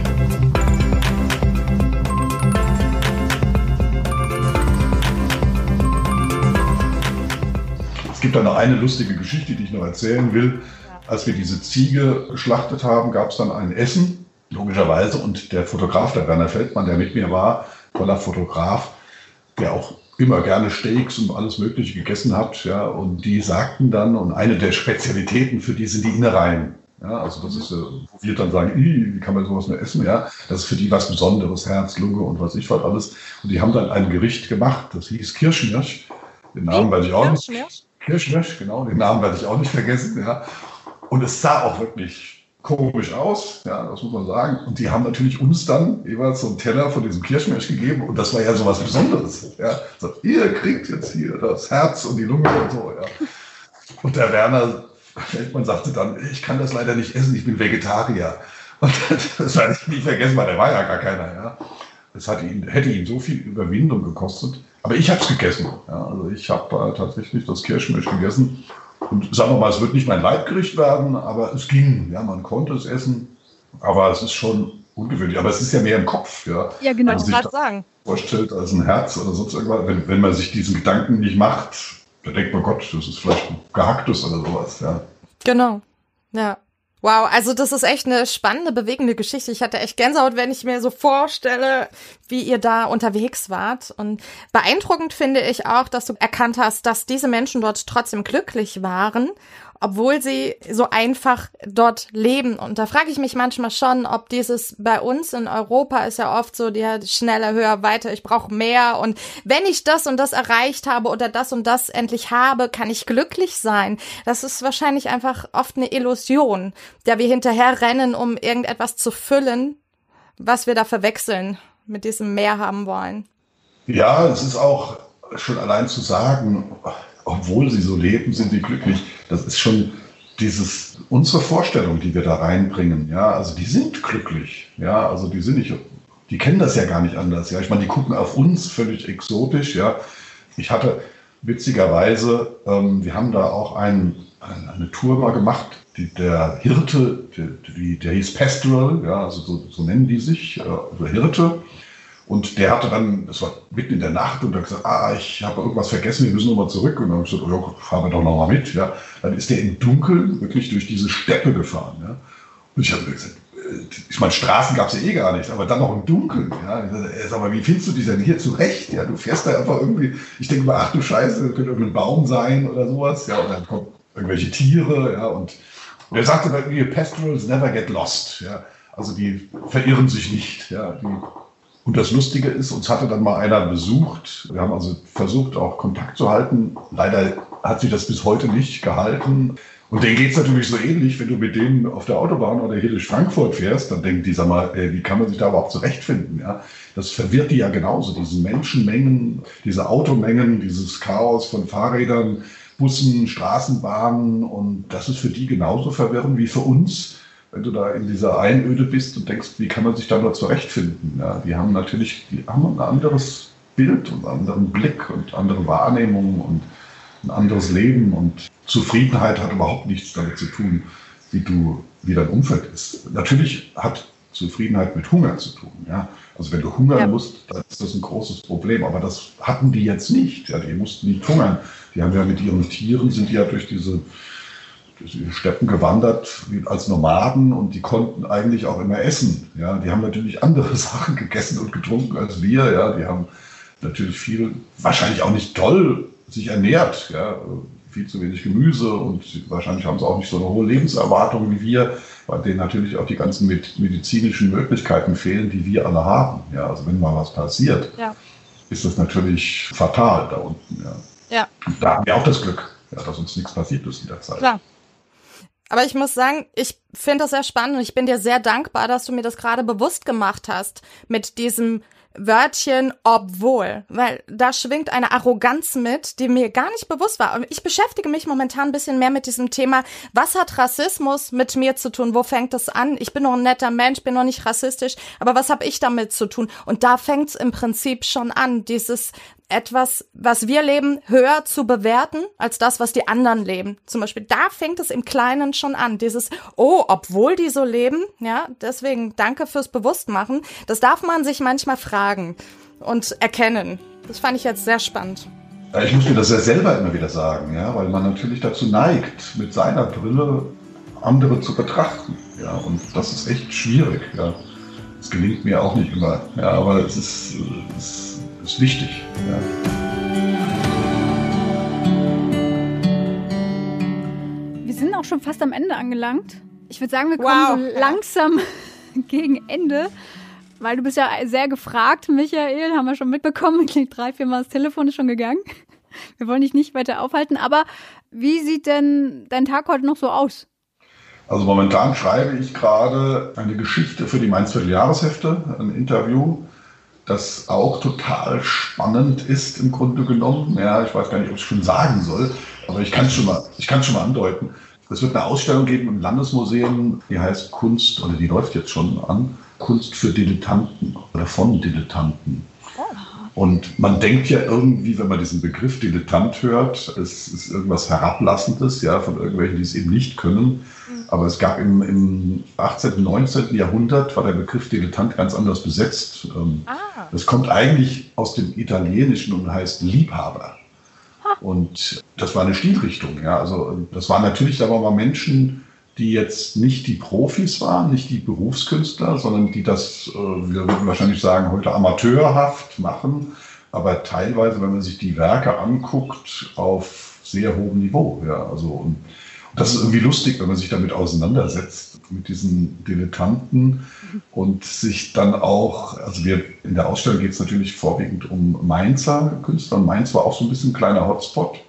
Es gibt da noch eine lustige Geschichte, die ich noch erzählen will. Als wir diese Ziege geschlachtet haben, gab es dann ein Essen, logischerweise. Und der Fotograf, der Werner Feldmann, der mit mir war, toller Fotograf, der auch immer gerne Steaks und alles Mögliche gegessen hat. Ja, und die sagten dann, und eine der Spezialitäten für die sind die Innereien. Ja, also das ist, wo wir dann sagen, wie kann man sowas nur essen? Ja, das ist für die was Besonderes, Herz, Lunge und was ich was alles. Und die haben dann ein Gericht gemacht, das hieß Kirschmirsch. Den Namen werde ich auch nicht. Kirschmirsch, genau, den Namen werde ich auch nicht vergessen. Ja. Und es sah auch wirklich komisch aus, ja, das muss man sagen. Und die haben natürlich uns dann jeweils so einen Teller von diesem Kirschmirsch gegeben und das war ja so was Besonderes. Ja. So, ihr kriegt jetzt hier das Herz und die Lunge und so. Ja. Und der Werner Feldmann sagte dann, ich kann das leider nicht essen, ich bin Vegetarier. Und das werde ich nie vergessen, weil der war ja gar keiner. Ja. Das hat ihn, hätte ihn so viel Überwindung gekostet. Aber ich habe es gegessen. Ja. Also ich habe äh, tatsächlich das Kirschmilch gegessen. Und sagen wir mal, es wird nicht mein Leibgericht werden, aber es ging. Ja, man konnte es essen. Aber es ist schon ungewöhnlich. Aber es ist ja mehr im Kopf. Ja, ja genau, ich gerade sagen. Vorstellt als ein Herz oder sonst irgendwas. Wenn, wenn man sich diesen Gedanken nicht macht, da denkt man, Gott, das ist vielleicht ein Gehacktes oder sowas, ja. Genau. Ja. Wow, also das ist echt eine spannende, bewegende Geschichte. Ich hatte echt Gänsehaut, wenn ich mir so vorstelle, wie ihr da unterwegs wart. Und beeindruckend finde ich auch, dass du erkannt hast, dass diese Menschen dort trotzdem glücklich waren obwohl sie so einfach dort leben. Und da frage ich mich manchmal schon, ob dieses bei uns in Europa ist ja oft so, der schneller, höher, weiter, ich brauche mehr. Und wenn ich das und das erreicht habe oder das und das endlich habe, kann ich glücklich sein. Das ist wahrscheinlich einfach oft eine Illusion, der wir hinterher rennen, um irgendetwas zu füllen, was wir da verwechseln mit diesem Mehr haben wollen. Ja, es ist auch schon allein zu sagen, obwohl sie so leben, sind sie glücklich. Das ist schon dieses, unsere Vorstellung, die wir da reinbringen. Ja, also die sind glücklich. Ja, also die sind nicht, die kennen das ja gar nicht anders. Ja, ich meine, die gucken auf uns völlig exotisch. Ja, ich hatte witzigerweise, ähm, wir haben da auch ein, eine Tour mal gemacht, die, der Hirte, die, der hieß Pastoral, ja, also so, so nennen die sich, äh, also Hirte. Und der hatte dann, das war mitten in der Nacht, und hat gesagt, ah, ich habe irgendwas vergessen, wir müssen nochmal zurück. Und dann habe ich gesagt, oh, fahren wir doch nochmal mit. Ja. Dann ist der im Dunkeln wirklich durch diese Steppe gefahren. Ja. Und ich habe mir gesagt, äh, ich meine, Straßen gab es ja eh gar nicht, aber dann noch im Dunkeln. Ja. Ich sag mal, wie findest du dich denn hier zurecht? Ja, du fährst da einfach irgendwie, ich denke mal, ach du Scheiße, das könnte irgendein Baum sein oder sowas. Ja, und dann kommen irgendwelche Tiere. Ja, und, und er sagte mir, Pastorals never get lost. Ja. Also die verirren sich nicht. Ja. Die und das Lustige ist, uns hatte dann mal einer besucht. Wir haben also versucht, auch Kontakt zu halten. Leider hat sich das bis heute nicht gehalten. Und denen geht es natürlich so ähnlich, wenn du mit denen auf der Autobahn oder hier durch Frankfurt fährst, dann denkt die, sag mal, ey, wie kann man sich da überhaupt zurechtfinden? Ja? Das verwirrt die ja genauso, diese Menschenmengen, diese Automengen, dieses Chaos von Fahrrädern, Bussen, Straßenbahnen. Und das ist für die genauso verwirrend wie für uns wenn du da in dieser Einöde bist und denkst, wie kann man sich da nur zurechtfinden? Ja, die haben natürlich, die haben ein anderes Bild und einen anderen Blick und andere Wahrnehmungen und ein anderes Leben und Zufriedenheit hat überhaupt nichts damit zu tun, wie du, wie dein Umfeld ist. Natürlich hat Zufriedenheit mit Hunger zu tun. Ja? Also wenn du hungern ja. musst, dann ist das ein großes Problem. Aber das hatten die jetzt nicht. Ja? Die mussten nicht hungern. Die haben ja mit ihren Tieren, sind die ja durch diese die Steppen gewandert als Nomaden und die konnten eigentlich auch immer essen. Ja, die haben natürlich andere Sachen gegessen und getrunken als wir. Ja, die haben natürlich viel, wahrscheinlich auch nicht toll sich ernährt. Ja, viel zu wenig Gemüse und wahrscheinlich haben sie auch nicht so eine hohe Lebenserwartung wie wir, bei denen natürlich auch die ganzen medizinischen Möglichkeiten fehlen, die wir alle haben. Ja, also wenn mal was passiert, ja. ist das natürlich fatal da unten. Ja. Ja. Da haben wir auch das Glück, ja, dass uns nichts passiert ist in der Zeit. Klar. Aber ich muss sagen, ich finde das sehr spannend und ich bin dir sehr dankbar, dass du mir das gerade bewusst gemacht hast mit diesem Wörtchen obwohl, weil da schwingt eine Arroganz mit, die mir gar nicht bewusst war. Ich beschäftige mich momentan ein bisschen mehr mit diesem Thema, was hat Rassismus mit mir zu tun? Wo fängt es an? Ich bin noch ein netter Mensch, bin noch nicht rassistisch, aber was habe ich damit zu tun? Und da fängt es im Prinzip schon an, dieses etwas, was wir leben, höher zu bewerten als das, was die anderen leben. Zum Beispiel, da fängt es im Kleinen schon an. Dieses, oh, obwohl die so leben, ja, deswegen danke fürs Bewusstmachen. Das darf man sich manchmal fragen und erkennen. Das fand ich jetzt sehr spannend. Ich muss mir das ja selber immer wieder sagen, ja, weil man natürlich dazu neigt, mit seiner Brille andere zu betrachten. Ja, und das ist echt schwierig. Ja. Das gelingt mir auch nicht immer, ja, aber es ist, es ist wichtig. Ja. Wir sind auch schon fast am Ende angelangt. Ich würde sagen, wir kommen wow. so langsam gegen Ende. Weil du bist ja sehr gefragt, Michael, haben wir schon mitbekommen. Klingt drei, viermal das Telefon ist schon gegangen. Wir wollen dich nicht weiter aufhalten. Aber wie sieht denn dein Tag heute noch so aus? Also momentan schreibe ich gerade eine Geschichte für die Mainz Jahreshefte, ein Interview, das auch total spannend ist im Grunde genommen. Ja, ich weiß gar nicht, ob ich schon sagen soll, aber ich kann es schon mal, ich kann schon mal andeuten. Es wird eine Ausstellung geben im Landesmuseum, die heißt Kunst, oder die läuft jetzt schon an, Kunst für Dilettanten oder von Dilettanten. Und man denkt ja irgendwie, wenn man diesen Begriff Dilettant hört, es ist irgendwas Herablassendes, ja, von irgendwelchen, die es eben nicht können. Aber es gab im, im 18., 19. Jahrhundert war der Begriff Dilettant ganz anders besetzt. Ähm, ah. Das kommt eigentlich aus dem Italienischen und heißt Liebhaber. Und das war eine Stilrichtung. Ja. Also das waren natürlich aber mal Menschen, die jetzt nicht die Profis waren, nicht die Berufskünstler, sondern die das, äh, wir würden wahrscheinlich sagen, heute amateurhaft machen, aber teilweise, wenn man sich die Werke anguckt, auf sehr hohem Niveau. Ja. Also, und das ist irgendwie lustig, wenn man sich damit auseinandersetzt, mit diesen Dilettanten und sich dann auch, also wir in der Ausstellung geht es natürlich vorwiegend um Mainzer Künstler. Mainz war auch so ein bisschen ein kleiner Hotspot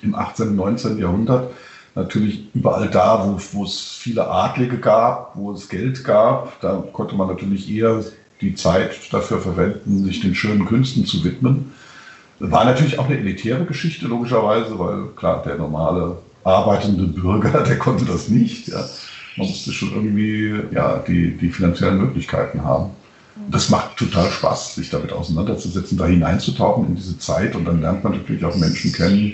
im 18., und 19. Jahrhundert. Natürlich überall da, wo, es viele Adlige gab, wo es Geld gab, da konnte man natürlich eher die Zeit dafür verwenden, sich den schönen Künsten zu widmen. War natürlich auch eine elitäre Geschichte, logischerweise, weil klar, der normale arbeitende Bürger, der konnte das nicht. Ja. Man musste schon irgendwie ja, die, die finanziellen Möglichkeiten haben. Das macht total Spaß, sich damit auseinanderzusetzen, da hineinzutauchen in diese Zeit. Und dann lernt man natürlich auch Menschen kennen,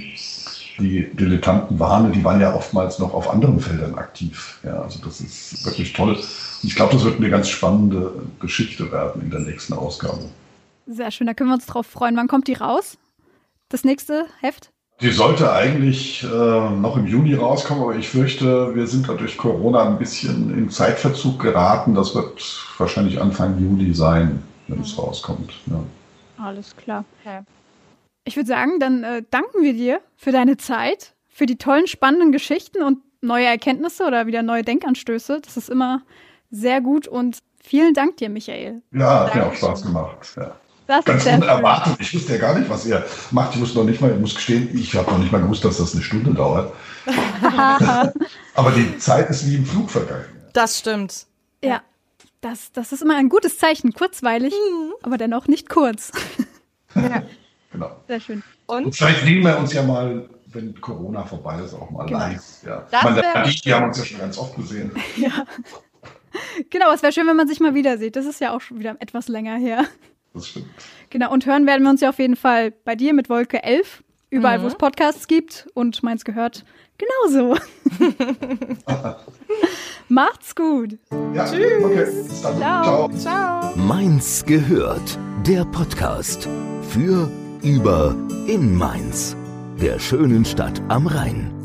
die Dilettanten waren. Die waren ja oftmals noch auf anderen Feldern aktiv. Ja, also das ist wirklich toll. Und ich glaube, das wird eine ganz spannende Geschichte werden in der nächsten Ausgabe. Sehr schön, da können wir uns drauf freuen. Wann kommt die raus? Das nächste Heft? Die sollte eigentlich äh, noch im Juni rauskommen, aber ich fürchte, wir sind da durch Corona ein bisschen in Zeitverzug geraten. Das wird wahrscheinlich Anfang Juli sein, wenn es rauskommt. Ja. Alles klar. Okay. Ich würde sagen, dann äh, danken wir dir für deine Zeit, für die tollen, spannenden Geschichten und neue Erkenntnisse oder wieder neue Denkanstöße. Das ist immer sehr gut und vielen Dank dir, Michael. Ja, hat mir auch Spaß gemacht. Ja. Das Ganz unerwartet. Ich wusste ja gar nicht, was ihr macht. Ich muss noch nicht mal, ich muss gestehen, ich habe noch nicht mal gewusst, dass das eine Stunde dauert. Aber die Zeit ist wie im Flug vergangen. Das stimmt. Ja, das, das ist immer ein gutes Zeichen. Kurzweilig, mhm. aber dennoch nicht kurz. ja. Genau. Sehr schön. Und? Und, vielleicht sehen wir uns ja mal, wenn Corona vorbei ist, auch mal genau. live. Ja. meine, die, die haben uns ja schon ganz oft gesehen. Ja. Genau, es wäre schön, wenn man sich mal wieder sieht. Das ist ja auch schon wieder etwas länger her. Das stimmt. Genau, und hören werden wir uns ja auf jeden Fall bei dir mit Wolke 11, überall, mhm. wo es Podcasts gibt und meins gehört genauso. Macht's gut. Ja, Tschüss. Okay, Ciao. Ciao. Mainz gehört, der Podcast für, über, in Mainz, der schönen Stadt am Rhein.